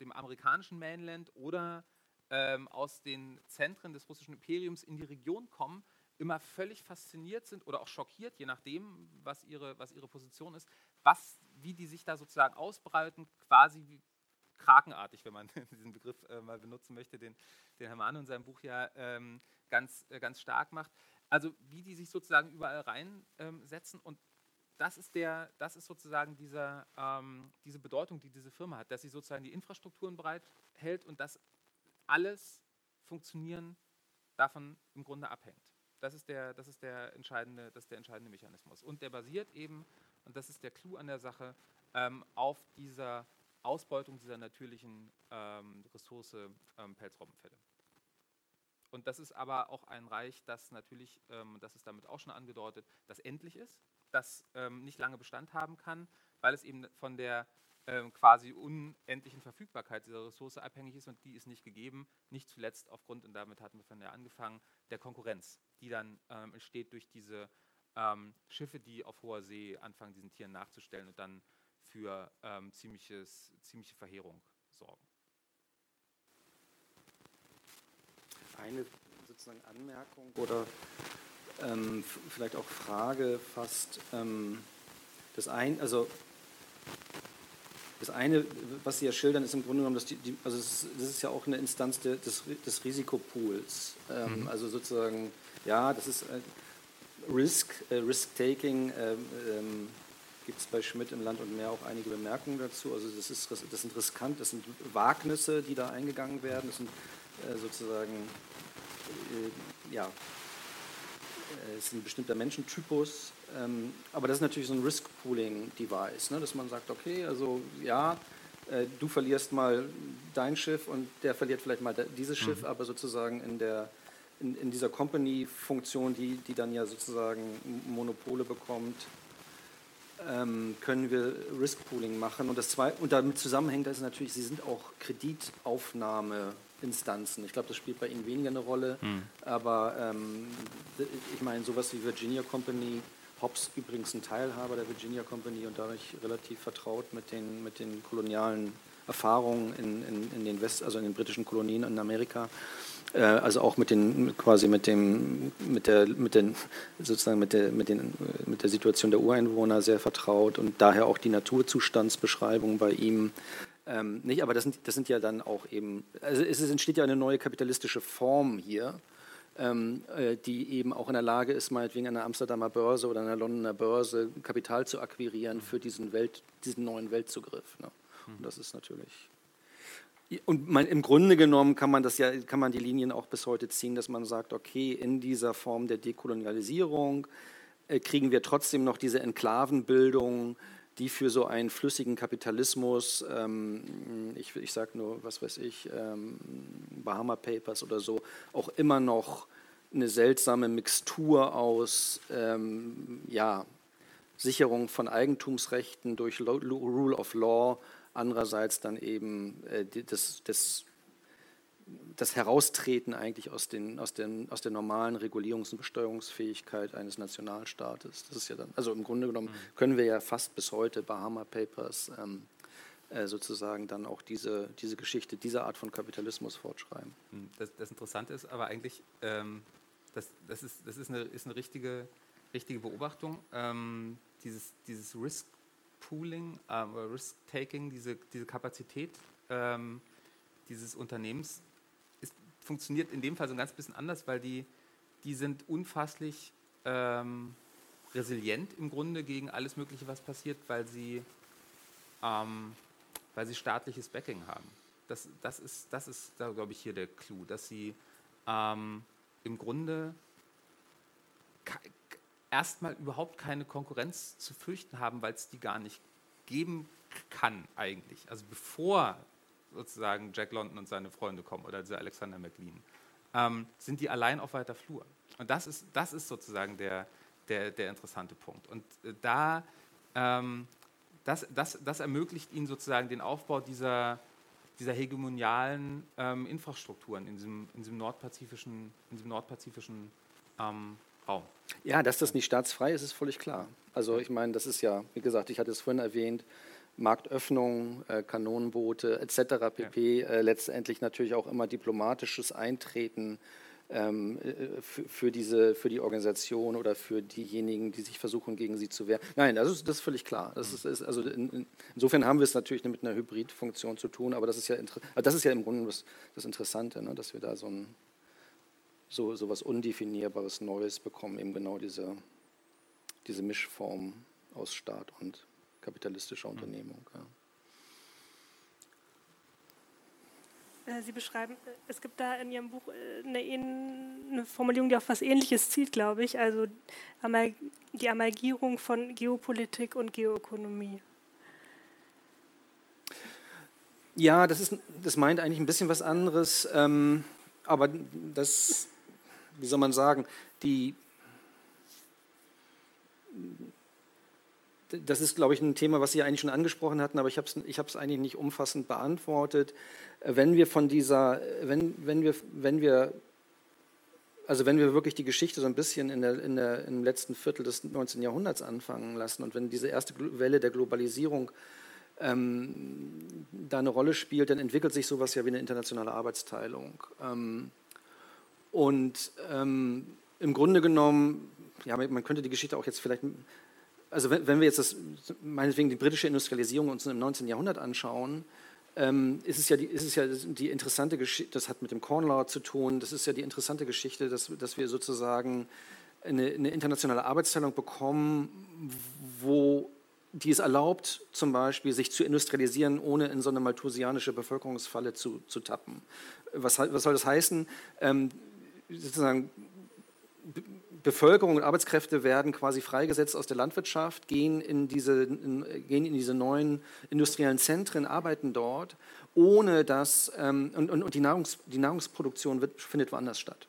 dem amerikanischen Mainland oder ähm, aus den Zentren des russischen Imperiums in die Region kommen, immer völlig fasziniert sind oder auch schockiert, je nachdem, was ihre, was ihre Position ist, was, wie die sich da sozusagen ausbreiten, quasi wie krakenartig, wenn man *laughs* diesen Begriff äh, mal benutzen möchte, den, den Herr Mahn in seinem Buch ja ähm, ganz, äh, ganz stark macht. Also wie die sich sozusagen überall reinsetzen ähm, und das ist, der, das ist sozusagen dieser, ähm, diese Bedeutung, die diese Firma hat, dass sie sozusagen die Infrastrukturen bereithält und dass alles Funktionieren davon im Grunde abhängt. Das ist der, das ist der, entscheidende, das der entscheidende Mechanismus. Und der basiert eben, und das ist der Clou an der Sache, ähm, auf dieser Ausbeutung dieser natürlichen ähm, Ressource ähm, Pelzrobbenfälle. Und das ist aber auch ein Reich, das natürlich, ähm, das ist damit auch schon angedeutet, das endlich ist, das ähm, nicht lange Bestand haben kann, weil es eben von der ähm, quasi unendlichen Verfügbarkeit dieser Ressource abhängig ist und die ist nicht gegeben, nicht zuletzt aufgrund, und damit hatten wir von der angefangen, der Konkurrenz, die dann ähm, entsteht durch diese ähm, Schiffe, die auf hoher See anfangen, diesen Tieren nachzustellen und dann für ähm, ziemliches, ziemliche Verheerung sorgen. Eine sozusagen Anmerkung oder ähm, vielleicht auch Frage fast. Ähm, das ein, also das eine, was Sie ja schildern, ist im Grunde genommen, dass die, die also das ist, das ist, ja auch eine Instanz de, des, des Risikopools. Ähm, mhm. Also sozusagen, ja, das ist äh, Risk, äh, Risk-Taking. Äh, Gibt es bei Schmidt im Land und Meer auch einige Bemerkungen dazu. Also das, ist, das sind riskant, das sind Wagnisse, die da eingegangen werden. Das sind äh, sozusagen, äh, ja, äh, ist ein bestimmter Menschentypus, ähm, aber das ist natürlich so ein Risk-Pooling-Device, ne, dass man sagt, okay, also ja, äh, du verlierst mal dein Schiff und der verliert vielleicht mal dieses Schiff, mhm. aber sozusagen in, der, in, in dieser Company-Funktion, die, die dann ja sozusagen Monopole bekommt, können wir Risk-Pooling machen. Und, das zwei, und damit zusammenhängt das natürlich, sie sind auch Kreditaufnahme Instanzen. Ich glaube, das spielt bei Ihnen weniger eine Rolle, mhm. aber ähm, ich meine, sowas wie Virginia Company, Hobbs übrigens ein Teilhaber der Virginia Company und dadurch relativ vertraut mit den, mit den kolonialen Erfahrungen in, in, in den West, also in den britischen Kolonien in Amerika. Äh, also auch mit den quasi mit dem mit der mit den sozusagen mit der mit den mit der Situation der Ureinwohner sehr vertraut und daher auch die Naturzustandsbeschreibung bei ihm ähm, nicht, aber das sind, das sind ja dann auch eben, also es entsteht ja eine neue kapitalistische Form hier, ähm, äh, die eben auch in der Lage ist, meinetwegen an der Amsterdamer Börse oder an der Londoner Börse Kapital zu akquirieren für diesen, Welt, diesen neuen Weltzugriff. Ne? Und das ist natürlich. Und man, im Grunde genommen kann man das ja, kann man die Linien auch bis heute ziehen, dass man sagt, okay, in dieser Form der Dekolonialisierung äh, kriegen wir trotzdem noch diese Enklavenbildung, die für so einen flüssigen Kapitalismus, ähm, ich, ich sage nur, was weiß ich, ähm, Bahama Papers oder so, auch immer noch eine seltsame Mixtur aus ähm, ja, Sicherung von Eigentumsrechten durch Rule of Law, andererseits dann eben äh, das, das das Heraustreten eigentlich aus, den, aus, den, aus der normalen Regulierungs- und Besteuerungsfähigkeit eines Nationalstaates. Das ist ja dann, also im Grunde genommen mhm. können wir ja fast bis heute Bahama Papers ähm, äh, sozusagen dann auch diese, diese Geschichte, diese Art von Kapitalismus fortschreiben. Mhm. Das, das Interessante ist aber eigentlich, ähm, das, das, ist, das ist eine, ist eine richtige, richtige Beobachtung. Ähm, dieses, dieses Risk Pooling, äh, Risk Taking, diese, diese Kapazität ähm, dieses Unternehmens funktioniert in dem Fall so ein ganz bisschen anders, weil die, die sind unfasslich ähm, resilient im Grunde gegen alles Mögliche, was passiert, weil sie, ähm, weil sie staatliches Backing haben. Das, das ist, das ist da glaube ich, hier der Clou, dass sie ähm, im Grunde erstmal überhaupt keine Konkurrenz zu fürchten haben, weil es die gar nicht geben kann eigentlich. Also bevor sozusagen Jack London und seine Freunde kommen oder dieser Alexander McLean, ähm, sind die allein auf weiter Flur. Und das ist, das ist sozusagen der, der, der interessante Punkt. Und äh, da, ähm, das, das, das ermöglicht ihnen sozusagen den Aufbau dieser, dieser hegemonialen ähm, Infrastrukturen in diesem, in diesem nordpazifischen, in diesem nordpazifischen ähm, Raum. Ja, dass das nicht staatsfrei ist, ist völlig klar. Also ich meine, das ist ja, wie gesagt, ich hatte es vorhin erwähnt, Marktöffnung, äh, Kanonenboote etc. pp. Ja. Äh, letztendlich natürlich auch immer diplomatisches Eintreten ähm, äh, für, für, diese, für die Organisation oder für diejenigen, die sich versuchen, gegen sie zu wehren. Nein, das ist, das ist völlig klar. Das ist, ist also in, insofern haben wir es natürlich mit einer Hybridfunktion zu tun, aber das ist ja, das ist ja im Grunde das, das Interessante, ne, dass wir da so, ein, so, so was Undefinierbares Neues bekommen, eben genau diese, diese Mischform aus Staat und kapitalistischer Unternehmung. Ja. Äh, Sie beschreiben, äh, es gibt da in Ihrem Buch äh, eine, eine Formulierung, die auf was Ähnliches zielt, glaube ich, also die Amalgierung von Geopolitik und Geoökonomie. Ja, das, ist, das meint eigentlich ein bisschen was anderes, ähm, aber das, wie soll man sagen, die, das ist, glaube ich, ein Thema, was Sie eigentlich schon angesprochen hatten, aber ich habe es ich eigentlich nicht umfassend beantwortet. Wenn wir von dieser, wenn, wenn wir, wenn wir, also wenn wir wirklich die Geschichte so ein bisschen in der, in der, im letzten Viertel des 19. Jahrhunderts anfangen lassen und wenn diese erste Welle der Globalisierung ähm, da eine Rolle spielt, dann entwickelt sich sowas ja wie eine internationale Arbeitsteilung. Ähm, und ähm, im Grunde genommen, ja, man könnte die Geschichte auch jetzt vielleicht also wenn, wenn, wir jetzt das, meinetwegen die britische Industrialisierung uns im 19. Jahrhundert anschauen, ähm, ist, es ja die, ist es ja die interessante Geschichte, das hat mit dem Corn Law zu tun, das ist ja die interessante Geschichte, dass, dass wir sozusagen eine, eine internationale Arbeitsteilung bekommen, wo die es erlaubt, zum Beispiel sich zu industrialisieren, ohne in so eine malthusianische Bevölkerungsfalle zu, zu tappen. Was, was soll das heißen? Ähm, sozusagen Bevölkerung und Arbeitskräfte werden quasi freigesetzt aus der Landwirtschaft, gehen in diese, in, gehen in diese neuen industriellen Zentren, arbeiten dort, ohne dass, ähm, und, und, und die, Nahrungs, die Nahrungsproduktion wird, findet woanders statt.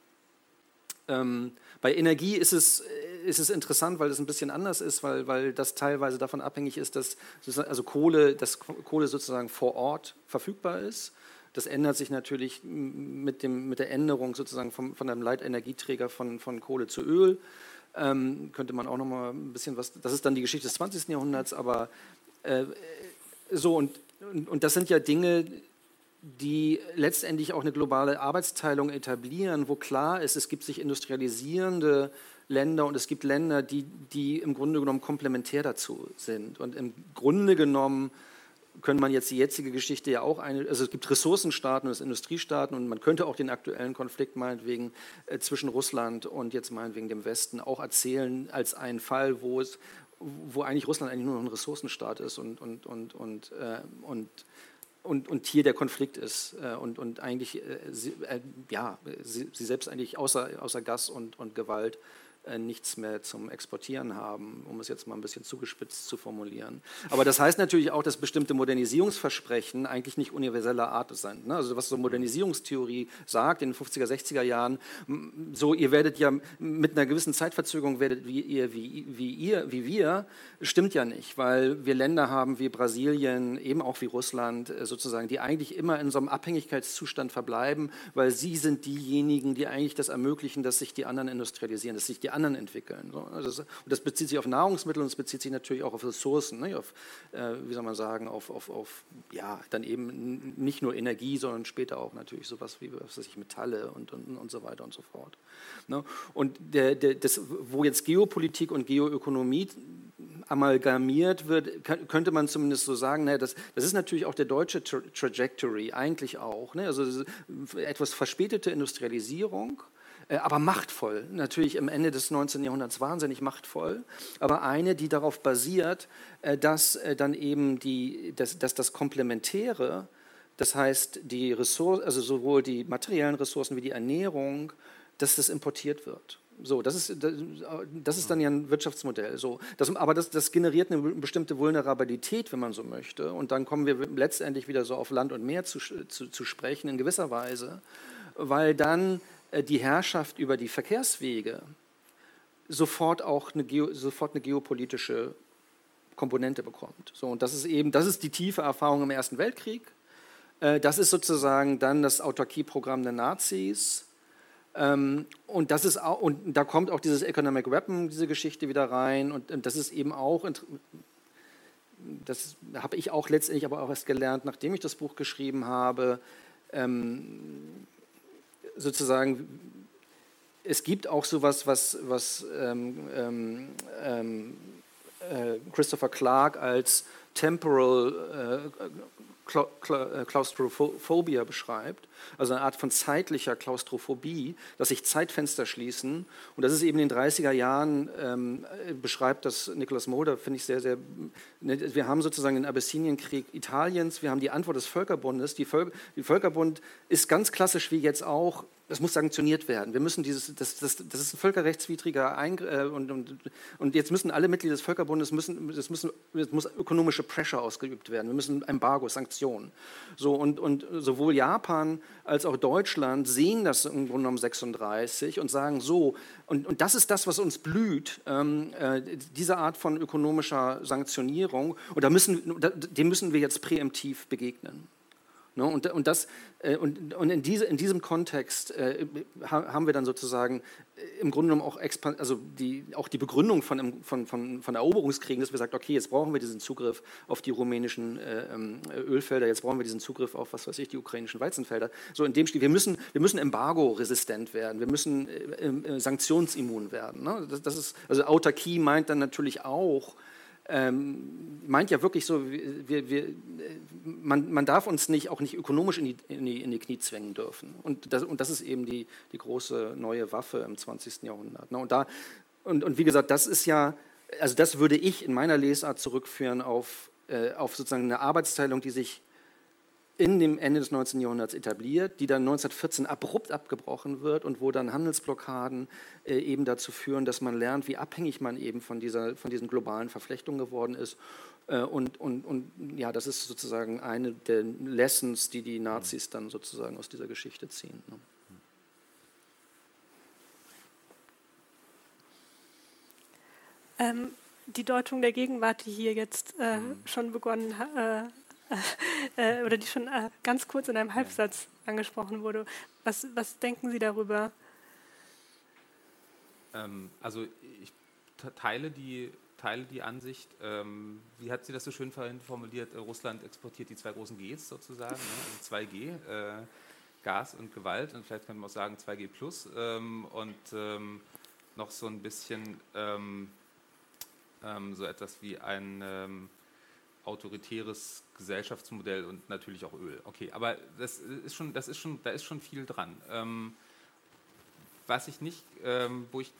Ähm, bei Energie ist es, ist es interessant, weil es ein bisschen anders ist, weil, weil das teilweise davon abhängig ist, dass also Kohle, dass Kohle sozusagen vor Ort verfügbar ist das ändert sich natürlich mit, dem, mit der Änderung sozusagen vom, von einem Leitenergieträger von, von Kohle zu Öl. Ähm, könnte man auch noch mal ein bisschen was, das ist dann die Geschichte des 20. Jahrhunderts, aber äh, so und, und, und das sind ja Dinge, die letztendlich auch eine globale Arbeitsteilung etablieren, wo klar ist, es gibt sich industrialisierende Länder und es gibt Länder, die, die im Grunde genommen komplementär dazu sind. Und im Grunde genommen könnte man jetzt die jetzige Geschichte ja auch eine, also es gibt Ressourcenstaaten und es Industriestaaten und man könnte auch den aktuellen Konflikt meinetwegen äh, zwischen Russland und jetzt meinetwegen dem Westen auch erzählen als einen Fall, wo es, wo eigentlich Russland eigentlich nur noch ein Ressourcenstaat ist und, und, und, und, äh, und und, und hier der Konflikt ist äh, und, und eigentlich äh, sie, äh, ja, sie, sie, selbst eigentlich außer, außer Gas und, und Gewalt nichts mehr zum Exportieren haben, um es jetzt mal ein bisschen zugespitzt zu formulieren. Aber das heißt natürlich auch, dass bestimmte Modernisierungsversprechen eigentlich nicht universeller Art sind. Ne? Also was so Modernisierungstheorie sagt in den 50er, 60er Jahren, so ihr werdet ja mit einer gewissen Zeitverzögerung werdet wie ihr, wie, wie ihr, wie wir, stimmt ja nicht, weil wir Länder haben wie Brasilien, eben auch wie Russland äh, sozusagen, die eigentlich immer in so einem Abhängigkeitszustand verbleiben, weil sie sind diejenigen, die eigentlich das ermöglichen, dass sich die anderen industrialisieren, dass sich die anderen entwickeln. Also und das bezieht sich auf Nahrungsmittel und es bezieht sich natürlich auch auf Ressourcen, ne? auf, äh, wie soll man sagen, auf, auf, auf, ja, dann eben nicht nur Energie, sondern später auch natürlich sowas wie was weiß ich, Metalle und, und, und so weiter und so fort. Ne? Und der, der, das, wo jetzt Geopolitik und Geoökonomie amalgamiert wird, könnte man zumindest so sagen, naja, das, das ist natürlich auch der deutsche Tra Trajectory, eigentlich auch. Ne? Also etwas verspätete Industrialisierung, äh, aber machtvoll. Natürlich am Ende des 19. Jahrhunderts wahnsinnig machtvoll, aber eine, die darauf basiert, äh, dass äh, dann eben die, dass, dass das Komplementäre, das heißt die Ressourcen, also sowohl die materiellen Ressourcen wie die Ernährung, dass das importiert wird. So, das ist, das ist dann ja ein Wirtschaftsmodell. So, das, aber das, das generiert eine bestimmte Vulnerabilität, wenn man so möchte. Und dann kommen wir letztendlich wieder so auf Land und Meer zu, zu, zu sprechen, in gewisser Weise, weil dann äh, die Herrschaft über die Verkehrswege sofort auch eine, sofort eine geopolitische Komponente bekommt. So, und das ist eben, das ist die tiefe Erfahrung im Ersten Weltkrieg. Äh, das ist sozusagen dann das Autarkieprogramm der Nazis. Ähm, und, das ist auch, und da kommt auch dieses Economic Weapon, diese Geschichte wieder rein. Und, das ist eben auch das habe ich auch letztendlich aber auch erst gelernt, nachdem ich das Buch geschrieben habe, ähm, sozusagen, es gibt auch sowas, was, was ähm, ähm, ähm äh, Christopher Clark als temporal äh, Klaustrophobia beschreibt, also eine Art von zeitlicher Klaustrophobie, dass sich Zeitfenster schließen. Und das ist eben in den 30er Jahren, ähm, beschreibt das Nicolas Mulder, finde ich sehr, sehr. Ne, wir haben sozusagen den Abessinienkrieg Italiens, wir haben die Antwort des Völkerbundes. Die, Völ die Völkerbund ist ganz klassisch wie jetzt auch das muss sanktioniert werden. Wir müssen dieses, das, das, das ist ein völkerrechtswidriger Eingriff äh, und, und, und, jetzt müssen alle Mitglieder des Völkerbundes müssen, das müssen, es muss ökonomische Pressure ausgeübt werden. Wir müssen Embargo, Sanktionen. So und, und sowohl Japan als auch Deutschland sehen das im Grunde genommen 36 und sagen so und, und das ist das, was uns blüht, ähm, äh, diese Art von ökonomischer Sanktionierung und da müssen, dem müssen wir jetzt präemptiv begegnen. Ne? Und, und, das, äh, und, und in, diese, in, diesem Kontext äh, haben wir dann sozusagen äh, im Grunde genommen auch, also die, auch die Begründung von, von, von, von Eroberungskriegen, dass wir sagen, okay, jetzt brauchen wir diesen Zugriff auf die rumänischen äh, ähm, Ölfelder, jetzt brauchen wir diesen Zugriff auf, was weiß ich, die ukrainischen Weizenfelder. So in dem Stil, wir müssen, wir müssen embargo-resistent werden, wir müssen äh, äh, sanktionsimmun werden. Ne? Das, ist, also Autarkie meint dann natürlich auch, ähm, meint ja wirklich so, wir, wir, man, man, darf uns nicht, auch nicht ökonomisch in die, in die, in die Knie zwängen dürfen. Und das, und das, ist eben die, die große neue Waffe im 20. Jahrhundert. Ne? Und, da, und, und wie gesagt, das ist ja, also das würde ich in meiner Lesart zurückführen auf, äh, auf sozusagen eine Arbeitsteilung, die sich in dem Ende des 19. Jahrhunderts etabliert, die dann 1914 abrupt abgebrochen wird und wo dann Handelsblockaden äh, eben dazu führen, dass man lernt, wie abhängig man eben von, dieser, von diesen globalen Verflechtungen geworden ist. Äh, und, und, und ja, das ist sozusagen eine der Lessons, die die Nazis dann sozusagen aus dieser Geschichte ziehen. Ne? Ähm, die Deutung der Gegenwart, die hier jetzt äh, mhm. schon begonnen hat, äh, *laughs* äh, oder die schon äh, ganz kurz in einem Halbsatz angesprochen wurde. Was, was denken Sie darüber? Ähm, also ich teile die, teile die Ansicht, ähm, wie hat sie das so schön vorhin formuliert, äh, Russland exportiert die zwei großen Gs sozusagen, ne? also 2G, äh, Gas und Gewalt und vielleicht könnte man auch sagen 2G plus ähm, und ähm, noch so ein bisschen ähm, ähm, so etwas wie ein autoritäres Gesellschaftsmodell und natürlich auch Öl. Okay, aber das ist schon, das ist schon, da ist schon viel dran. Ähm, was ich nicht, ähm, wo ich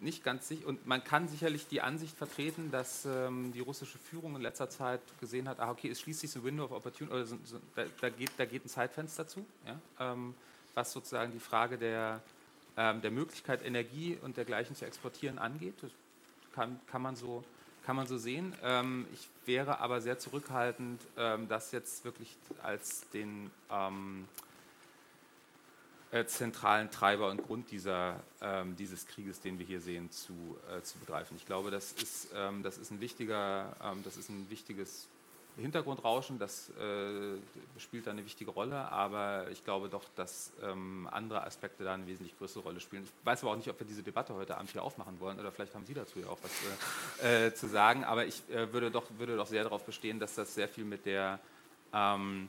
nicht ganz sicher, und man kann sicherlich die Ansicht vertreten, dass ähm, die russische Führung in letzter Zeit gesehen hat, ah, okay, es schließt sich so ein Window of Opportunity, oder so, so, da, da, geht, da geht ein Zeitfenster zu, ja, ähm, was sozusagen die Frage der, ähm, der Möglichkeit, Energie und dergleichen zu exportieren angeht. Das kann, kann man so kann man so sehen. Ähm, ich wäre aber sehr zurückhaltend, ähm, das jetzt wirklich als den ähm, äh, zentralen Treiber und Grund dieser, ähm, dieses Krieges, den wir hier sehen, zu, äh, zu begreifen. Ich glaube, das ist, ähm, das ist, ein, wichtiger, ähm, das ist ein wichtiges Hintergrundrauschen, das äh, spielt da eine wichtige Rolle, aber ich glaube doch, dass ähm, andere Aspekte da eine wesentlich größere Rolle spielen. Ich weiß aber auch nicht, ob wir diese Debatte heute Abend hier aufmachen wollen oder vielleicht haben Sie dazu ja auch was äh, äh, zu sagen, aber ich äh, würde, doch, würde doch sehr darauf bestehen, dass das sehr viel mit der, ähm,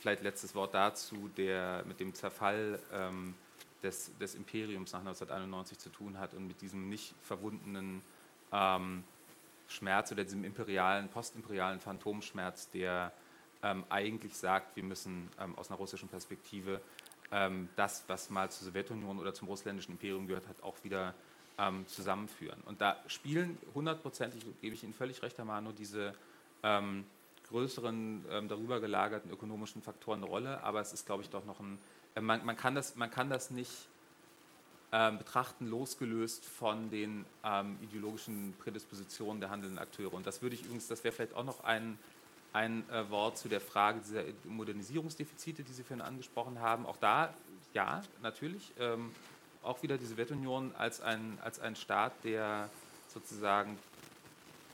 vielleicht letztes Wort dazu, der, mit dem Zerfall ähm, des, des, Imperiums nach 1991 zu tun hat und mit diesem nicht verwundenen ähm, Schmerz oder diesem imperialen, postimperialen Phantomschmerz, der ähm, eigentlich sagt, wir müssen ähm, aus einer russischen Perspektive ähm, das, was mal zur Sowjetunion oder zum russländischen Imperium gehört hat, auch wieder ähm, zusammenführen. Und da spielen hundertprozentig, gebe ich Ihnen völlig recht, Herr Mano, diese ähm, größeren, ähm, darüber gelagerten ökonomischen Faktoren eine Rolle, aber es ist, glaube ich, doch noch ein, äh, man, man, kann das, man kann das nicht betrachten, losgelöst von den ähm, ideologischen Prädispositionen der handelnden Akteure. Und das würde ich übrigens, das wäre vielleicht auch noch ein, ein äh, Wort zu der Frage dieser Modernisierungsdefizite, die Sie vorhin angesprochen haben. Auch da, ja, natürlich, ähm, auch wieder die Sowjetunion als ein, als ein Staat, der sozusagen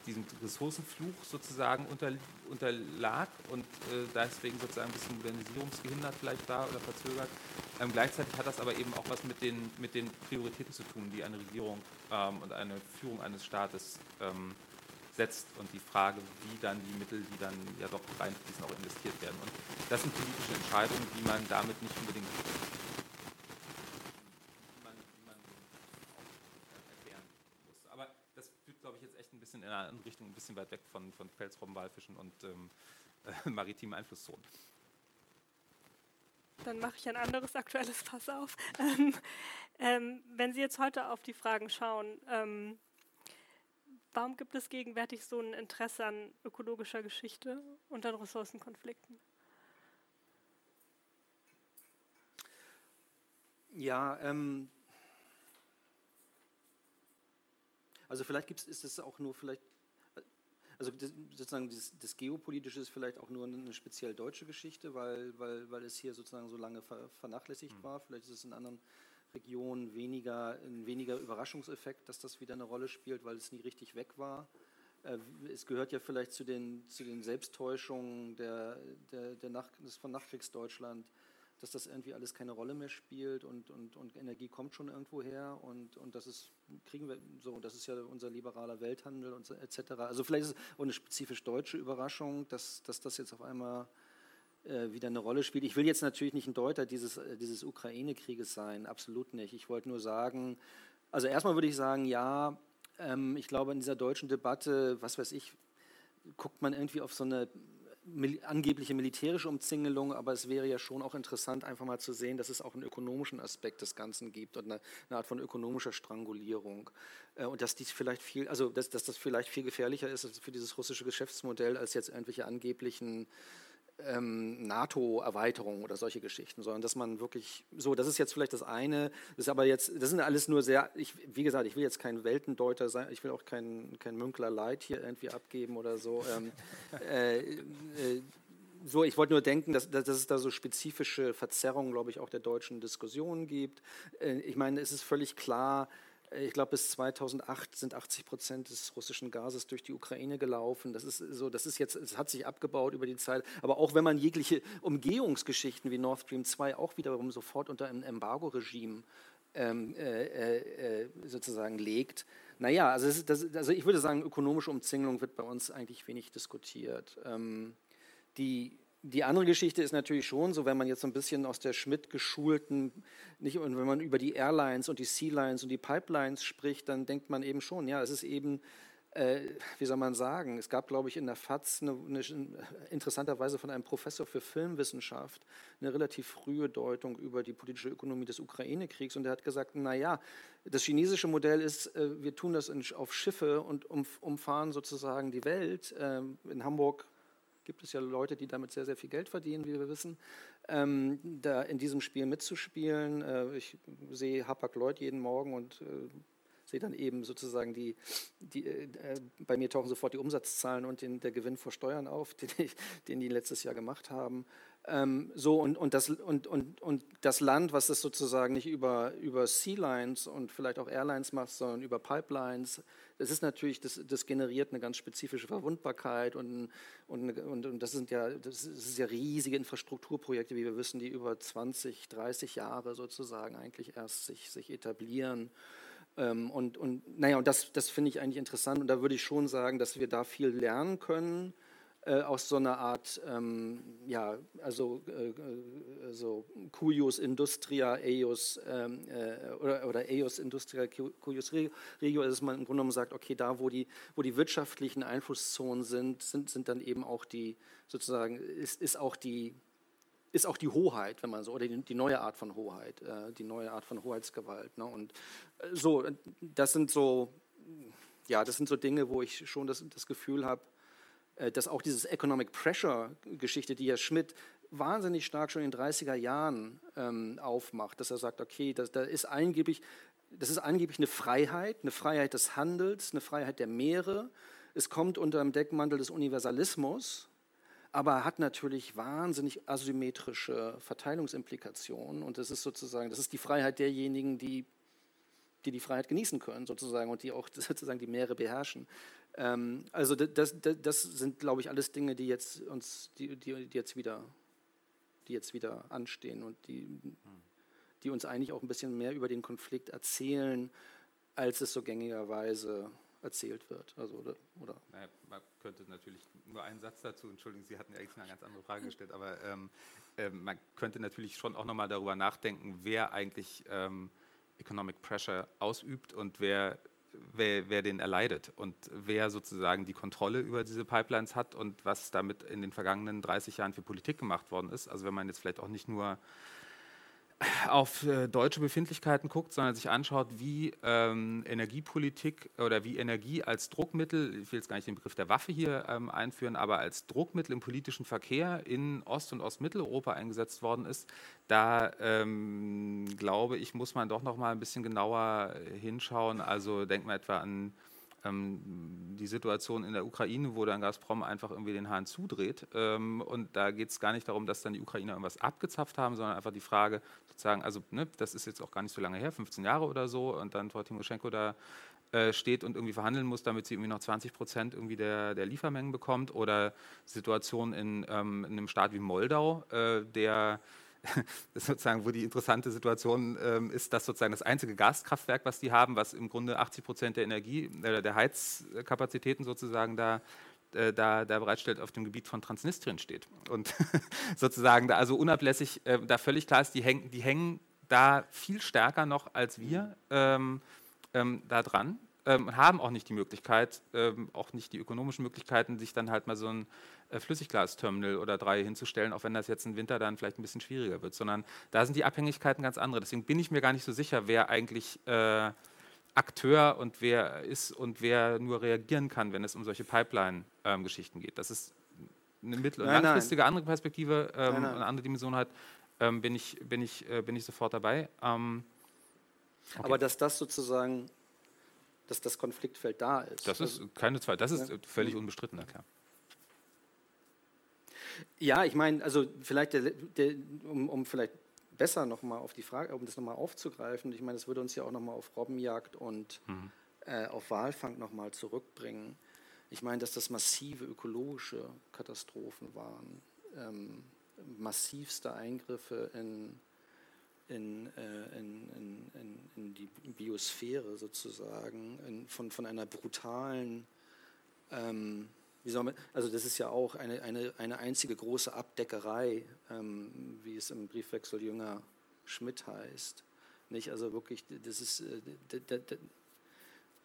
diesem Ressourcenfluch sozusagen unter, unterlag und äh, deswegen sozusagen ein bisschen modernisierungsgehindert vielleicht war oder verzögert. Ähm, gleichzeitig hat das aber eben auch was mit den, mit den Prioritäten zu tun, die eine Regierung ähm, und eine Führung eines Staates ähm, setzt und die Frage, wie dann die Mittel, die dann ja doch reinfließen, auch investiert werden. Und das sind politische Entscheidungen, die man damit nicht unbedingt bisschen in einer anderen Richtung, ein bisschen weit weg von, von Felsrobbenwalfischen und ähm, äh, maritimen Einflusszonen. Dann mache ich ein anderes aktuelles Fass auf. Ähm, ähm, wenn Sie jetzt heute auf die Fragen schauen, ähm, warum gibt es gegenwärtig so ein Interesse an ökologischer Geschichte und an Ressourcenkonflikten? Ja, ähm, Also vielleicht gibt's, ist es auch nur vielleicht, also das, sozusagen das, das, Geopolitische ist vielleicht auch nur eine speziell deutsche Geschichte, weil, weil, weil es hier sozusagen so lange ver, vernachlässigt mhm. war. Vielleicht ist es in anderen Regionen weniger, ein weniger Überraschungseffekt, dass das wieder eine Rolle spielt, weil es nie richtig weg war. Äh, es gehört ja vielleicht zu den, zu den Selbsttäuschungen der, der, der Nach, von Nachkriegsdeutschland, dass das irgendwie alles keine Rolle mehr spielt und, und, und Energie kommt schon irgendwo her und, und das ist, kriegen wir so, das ist ja unser liberaler Welthandel und so, etc. Also vielleicht ist es auch eine spezifisch deutsche Überraschung, dass, dass das jetzt auf einmal äh, wieder eine Rolle spielt. Ich will jetzt natürlich nicht ein Deuter dieses, äh, dieses Ukraine-Krieges sein, absolut nicht. Ich wollte nur sagen, also erstmal würde ich sagen, ja, ähm, ich glaube in dieser deutschen Debatte, was weiß ich, guckt man irgendwie auf so eine angebliche militärische Umzingelung, aber es wäre ja schon auch interessant, einfach mal zu sehen, dass es auch einen ökonomischen Aspekt des Ganzen gibt und eine, eine Art von ökonomischer Strangulierung. Äh, und dass dies vielleicht viel, also dass, dass das vielleicht viel gefährlicher ist für dieses russische Geschäftsmodell als jetzt irgendwelche angeblichen ähm, NATO-Erweiterung oder solche Geschichten, sondern dass man wirklich so, das ist jetzt vielleicht das eine, das ist aber jetzt, das sind alles nur sehr, ich, wie gesagt, ich will jetzt kein Weltendeuter sein, ich will auch kein, kein Münkler Leid hier irgendwie abgeben oder so. Ähm, *laughs* äh, äh, so, ich wollte nur denken, dass, dass es da so spezifische Verzerrungen, glaube ich, auch der deutschen Diskussionen gibt. Äh, ich meine, es ist völlig klar, ich glaube, bis 2008 sind 80 Prozent des russischen Gases durch die Ukraine gelaufen. Das ist so, das ist jetzt, es hat sich abgebaut über die Zeit. Aber auch wenn man jegliche Umgehungsgeschichten wie Nord Stream 2 auch wiederum sofort unter ein Embargo-Regime ähm, äh, äh, sozusagen legt. Naja, also, das, das, also ich würde sagen, ökonomische Umzingelung wird bei uns eigentlich wenig diskutiert. Ähm, die die andere Geschichte ist natürlich schon so, wenn man jetzt so ein bisschen aus der Schmidt geschulten, nicht, und wenn man über die Airlines und die Sea-Lines und die Pipelines spricht, dann denkt man eben schon, ja, es ist eben, äh, wie soll man sagen, es gab, glaube ich, in der FAZ eine, eine, interessanterweise von einem Professor für Filmwissenschaft eine relativ frühe Deutung über die politische Ökonomie des Ukraine-Kriegs und der hat gesagt, naja, das chinesische Modell ist, äh, wir tun das in, auf Schiffe und um, umfahren sozusagen die Welt. Äh, in Hamburg gibt es ja Leute, die damit sehr, sehr viel Geld verdienen, wie wir wissen, ähm, da in diesem Spiel mitzuspielen. Äh, ich sehe Hapag-Lloyd jeden Morgen und äh, sehe dann eben sozusagen die, die äh, bei mir tauchen sofort die Umsatzzahlen und den, der Gewinn vor Steuern auf, *laughs* den, ich, den die letztes Jahr gemacht haben. Ähm, so und, und, das, und, und, und das Land, was das sozusagen nicht über, über Sea Lines und vielleicht auch Airlines macht, sondern über Pipelines, das ist natürlich, das, das generiert eine ganz spezifische Verwundbarkeit und, und, und, und das sind ja, das ist ja riesige Infrastrukturprojekte, wie wir wissen, die über 20, 30 Jahre sozusagen eigentlich erst sich, sich etablieren. Ähm, und, und naja, und das, das finde ich eigentlich interessant und da würde ich schon sagen, dass wir da viel lernen können äh, aus so einer Art, ähm, ja, also äh, so cuius industria eius ähm, äh, oder, oder eius industria cuius regio, dass man im Grunde genommen sagt, okay, da wo die, wo die wirtschaftlichen Einflusszonen sind, sind, sind dann eben auch die, sozusagen, ist, ist auch die, ist auch die Hoheit, wenn man so, oder die, die neue Art von Hoheit, äh, die neue Art von Hoheitsgewalt. Ne? Und äh, so, das sind so, ja, das sind so Dinge, wo ich schon das, das Gefühl habe, äh, dass auch dieses Economic Pressure-Geschichte, die ja Schmidt wahnsinnig stark schon in den 30er Jahren ähm, aufmacht, dass er sagt, okay, das, das, ist angeblich, das ist angeblich eine Freiheit, eine Freiheit des Handels, eine Freiheit der Meere. Es kommt unter dem Deckmantel des Universalismus, aber hat natürlich wahnsinnig asymmetrische Verteilungsimplikationen. Und das ist sozusagen, das ist die Freiheit derjenigen, die die die Freiheit genießen können, sozusagen, und die auch *laughs* sozusagen die Meere beherrschen. Ähm, also das, das, das, sind, glaube ich, alles Dinge, die jetzt uns, die, die, die, jetzt wieder, die jetzt wieder anstehen und die, die uns eigentlich auch ein bisschen mehr über den Konflikt erzählen, als es so gängigerweise erzählt wird. Also, oder, oder? Naja, man könnte natürlich nur einen Satz dazu, entschuldigen, Sie hatten eigentlich eine ganz andere Frage gestellt, aber ähm, äh, man könnte natürlich schon auch nochmal darüber nachdenken, wer eigentlich ähm, Economic Pressure ausübt und wer, wer, wer den erleidet und wer sozusagen die Kontrolle über diese Pipelines hat und was damit in den vergangenen 30 Jahren für Politik gemacht worden ist. Also wenn man jetzt vielleicht auch nicht nur auf äh, deutsche Befindlichkeiten guckt, sondern sich anschaut, wie ähm, Energiepolitik oder wie Energie als Druckmittel, ich will jetzt gar nicht den Begriff der Waffe hier ähm, einführen, aber als Druckmittel im politischen Verkehr in Ost- und Ostmitteleuropa eingesetzt worden ist, da ähm, glaube ich, muss man doch noch mal ein bisschen genauer hinschauen. Also denkt man etwa an die Situation in der Ukraine, wo dann Gazprom einfach irgendwie den Hahn zudreht. Ähm, und da geht es gar nicht darum, dass dann die Ukrainer irgendwas abgezapft haben, sondern einfach die Frage sozusagen, also ne, das ist jetzt auch gar nicht so lange her, 15 Jahre oder so, und dann Frau Timoschenko da äh, steht und irgendwie verhandeln muss, damit sie irgendwie noch 20 Prozent irgendwie der, der Liefermengen bekommt. Oder Situation in, ähm, in einem Staat wie Moldau, äh, der *laughs* sozusagen, wo die interessante Situation ähm, ist, dass sozusagen das einzige Gaskraftwerk, was die haben, was im Grunde 80 Prozent der Energie, äh, der Heizkapazitäten sozusagen da äh, da, da, bereitstellt, auf dem Gebiet von Transnistrien steht. Und *laughs* sozusagen da also unablässig, äh, da völlig klar ist, die, häng, die hängen da viel stärker noch als wir ähm, ähm, da dran ähm, haben auch nicht die Möglichkeit, ähm, auch nicht die ökonomischen Möglichkeiten, sich dann halt mal so ein äh, Flüssiggasterminal oder drei hinzustellen, auch wenn das jetzt im Winter dann vielleicht ein bisschen schwieriger wird, sondern da sind die Abhängigkeiten ganz andere. Deswegen bin ich mir gar nicht so sicher, wer eigentlich äh, Akteur und wer ist und wer nur reagieren kann, wenn es um solche Pipeline-Geschichten ähm, geht. Das ist eine mittel- und nein, langfristige nein. andere Perspektive, ähm, nein, eine andere Dimension hat, ähm, bin, ich, bin, ich, äh, bin ich sofort dabei. Ähm, okay. Aber dass das sozusagen dass das Konfliktfeld da ist. Das ist also keine Zweifel, das ist ja. völlig unbestritten, na klar. Ja, ich meine, also vielleicht, der, der, um, um, vielleicht besser nochmal auf die Frage, um das nochmal aufzugreifen, ich meine, das würde uns ja auch nochmal auf Robbenjagd und mhm. äh, auf Walfang nochmal zurückbringen. Ich meine, dass das massive ökologische Katastrophen waren, ähm, massivste Eingriffe in in, äh, in, in, in, die Biosphäre sozusagen, von, von einer brutalen, ähm, man, also das ist ja auch eine, eine, eine einzige große Abdeckerei, ähm, wie es im Briefwechsel Jünger Schmidt heißt. Nicht? Also wirklich, das ist, äh,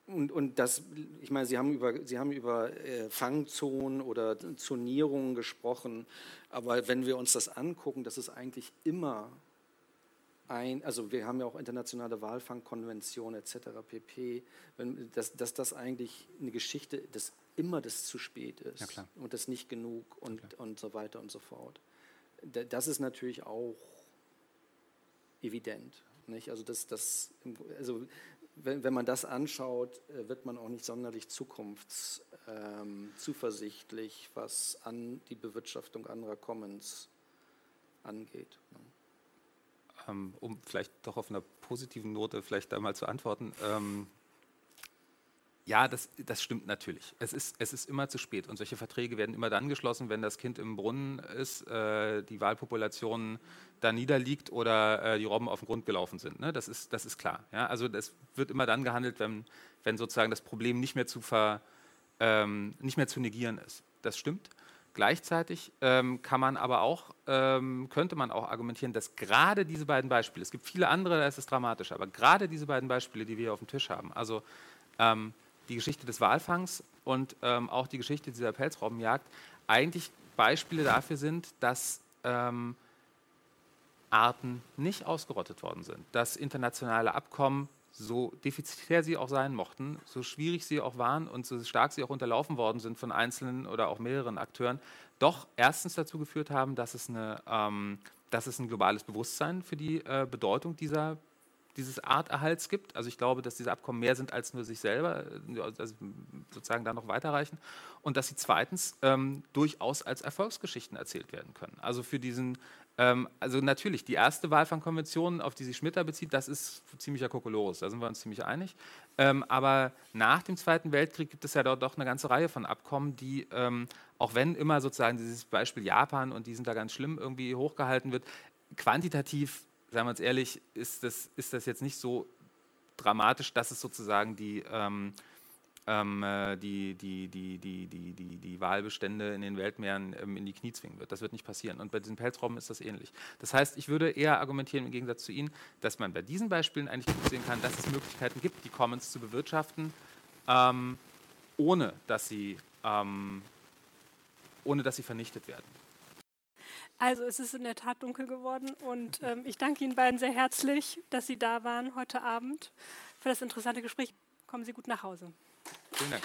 und, und das, ich meine, Sie haben über, Sie haben über äh, Fangzonen oder Zonierungen gesprochen, aber wenn wir uns das angucken, das ist eigentlich immer ein, also wir haben ja auch internationale Walfangkonventionen etc. pp, wenn, dass, dass das eigentlich eine Geschichte, dass immer das zu spät ist ja, und das nicht genug und, ja, und so weiter und so fort. Das ist natürlich auch evident. Nicht? Also, das, das, also wenn, wenn man das anschaut, äh, wird man auch nicht sonderlich zukunftszuversichtlich, ähm, was an die Bewirtschaftung anderer Commons angeht. Ne? ähm, um vielleicht doch auf einer positiven Note vielleicht einmal zu antworten. Ähm, ja, das, das stimmt natürlich. Es ist, es ist immer zu spät und solche Verträge werden immer dann geschlossen, wenn das Kind im Brunnen ist, äh, die Wahlpopulation da niederliegt oder äh, die Robben auf den Grund gelaufen sind. Ne? Das, ist, das ist klar. Ja? Also das wird immer dann gehandelt, wenn, wenn sozusagen das Problem nicht mehr zu, ver, ähm, nicht mehr zu negieren ist. Das stimmt. Gleichzeitig ähm, kann man aber auch, ähm, könnte man auch argumentieren, dass gerade diese beiden Beispiele, es gibt viele andere, da ist es dramatisch, aber gerade diese beiden Beispiele, die wir hier auf dem Tisch haben, also ähm, die Geschichte des Walfangs und ähm, auch die Geschichte dieser Pelzrobbenjagd, eigentlich Beispiele dafür sind, dass ähm, Arten nicht ausgerottet worden sind, dass internationale Abkommen so defizitär sie auch sein mochten, so schwierig sie auch waren und so stark sie auch unterlaufen worden sind von einzelnen oder auch mehreren Akteuren, doch erstens dazu geführt haben, dass es, eine, ähm, dass es ein globales Bewusstsein für die äh, Bedeutung dieser, dieses Arterhalts gibt. Also ich glaube, dass diese Abkommen mehr sind als nur sich selber, äh, also sozusagen da noch weiterreichen. Und dass sie zweitens ähm, durchaus als Erfolgsgeschichten erzählt werden können. Also für diesen ähm, also natürlich, die erste Walfangkonvention, auf die sich Schmidt da bezieht, das ist ziemlicher Kokolores, da sind wir uns ziemlich einig. Ähm, aber nach dem Zweiten Weltkrieg gibt es ja dort doch eine ganze Reihe von Abkommen, die, ähm, auch wenn immer sozusagen dieses Beispiel Japan und die sind da ganz schlimm irgendwie hochgehalten wird, quantitativ, sagen wir uns ehrlich, ist das, ist das jetzt nicht so dramatisch, dass es sozusagen die, ähm, ähm, äh, die, die, die, die, die, die, die Walbestände in den Weltmeeren ähm, in die Knie zwingen wird. Das wird nicht passieren. Und bei diesen Pelzrobben ist das ähnlich. Das heißt, ich würde eher argumentieren, im Gegensatz zu Ihnen, dass man bei diesen Beispielen eigentlich gut sehen kann, dass es Möglichkeiten gibt, die Commons zu bewirtschaften, ähm, ohne, dass sie, ähm, ohne dass sie vernichtet werden. Also es ist in der Tat dunkel geworden und ähm, ich danke Ihnen beiden sehr herzlich, dass Sie da waren heute Abend für das interessante Gespräch. Kommen Sie gut nach Hause. Vielen Dank.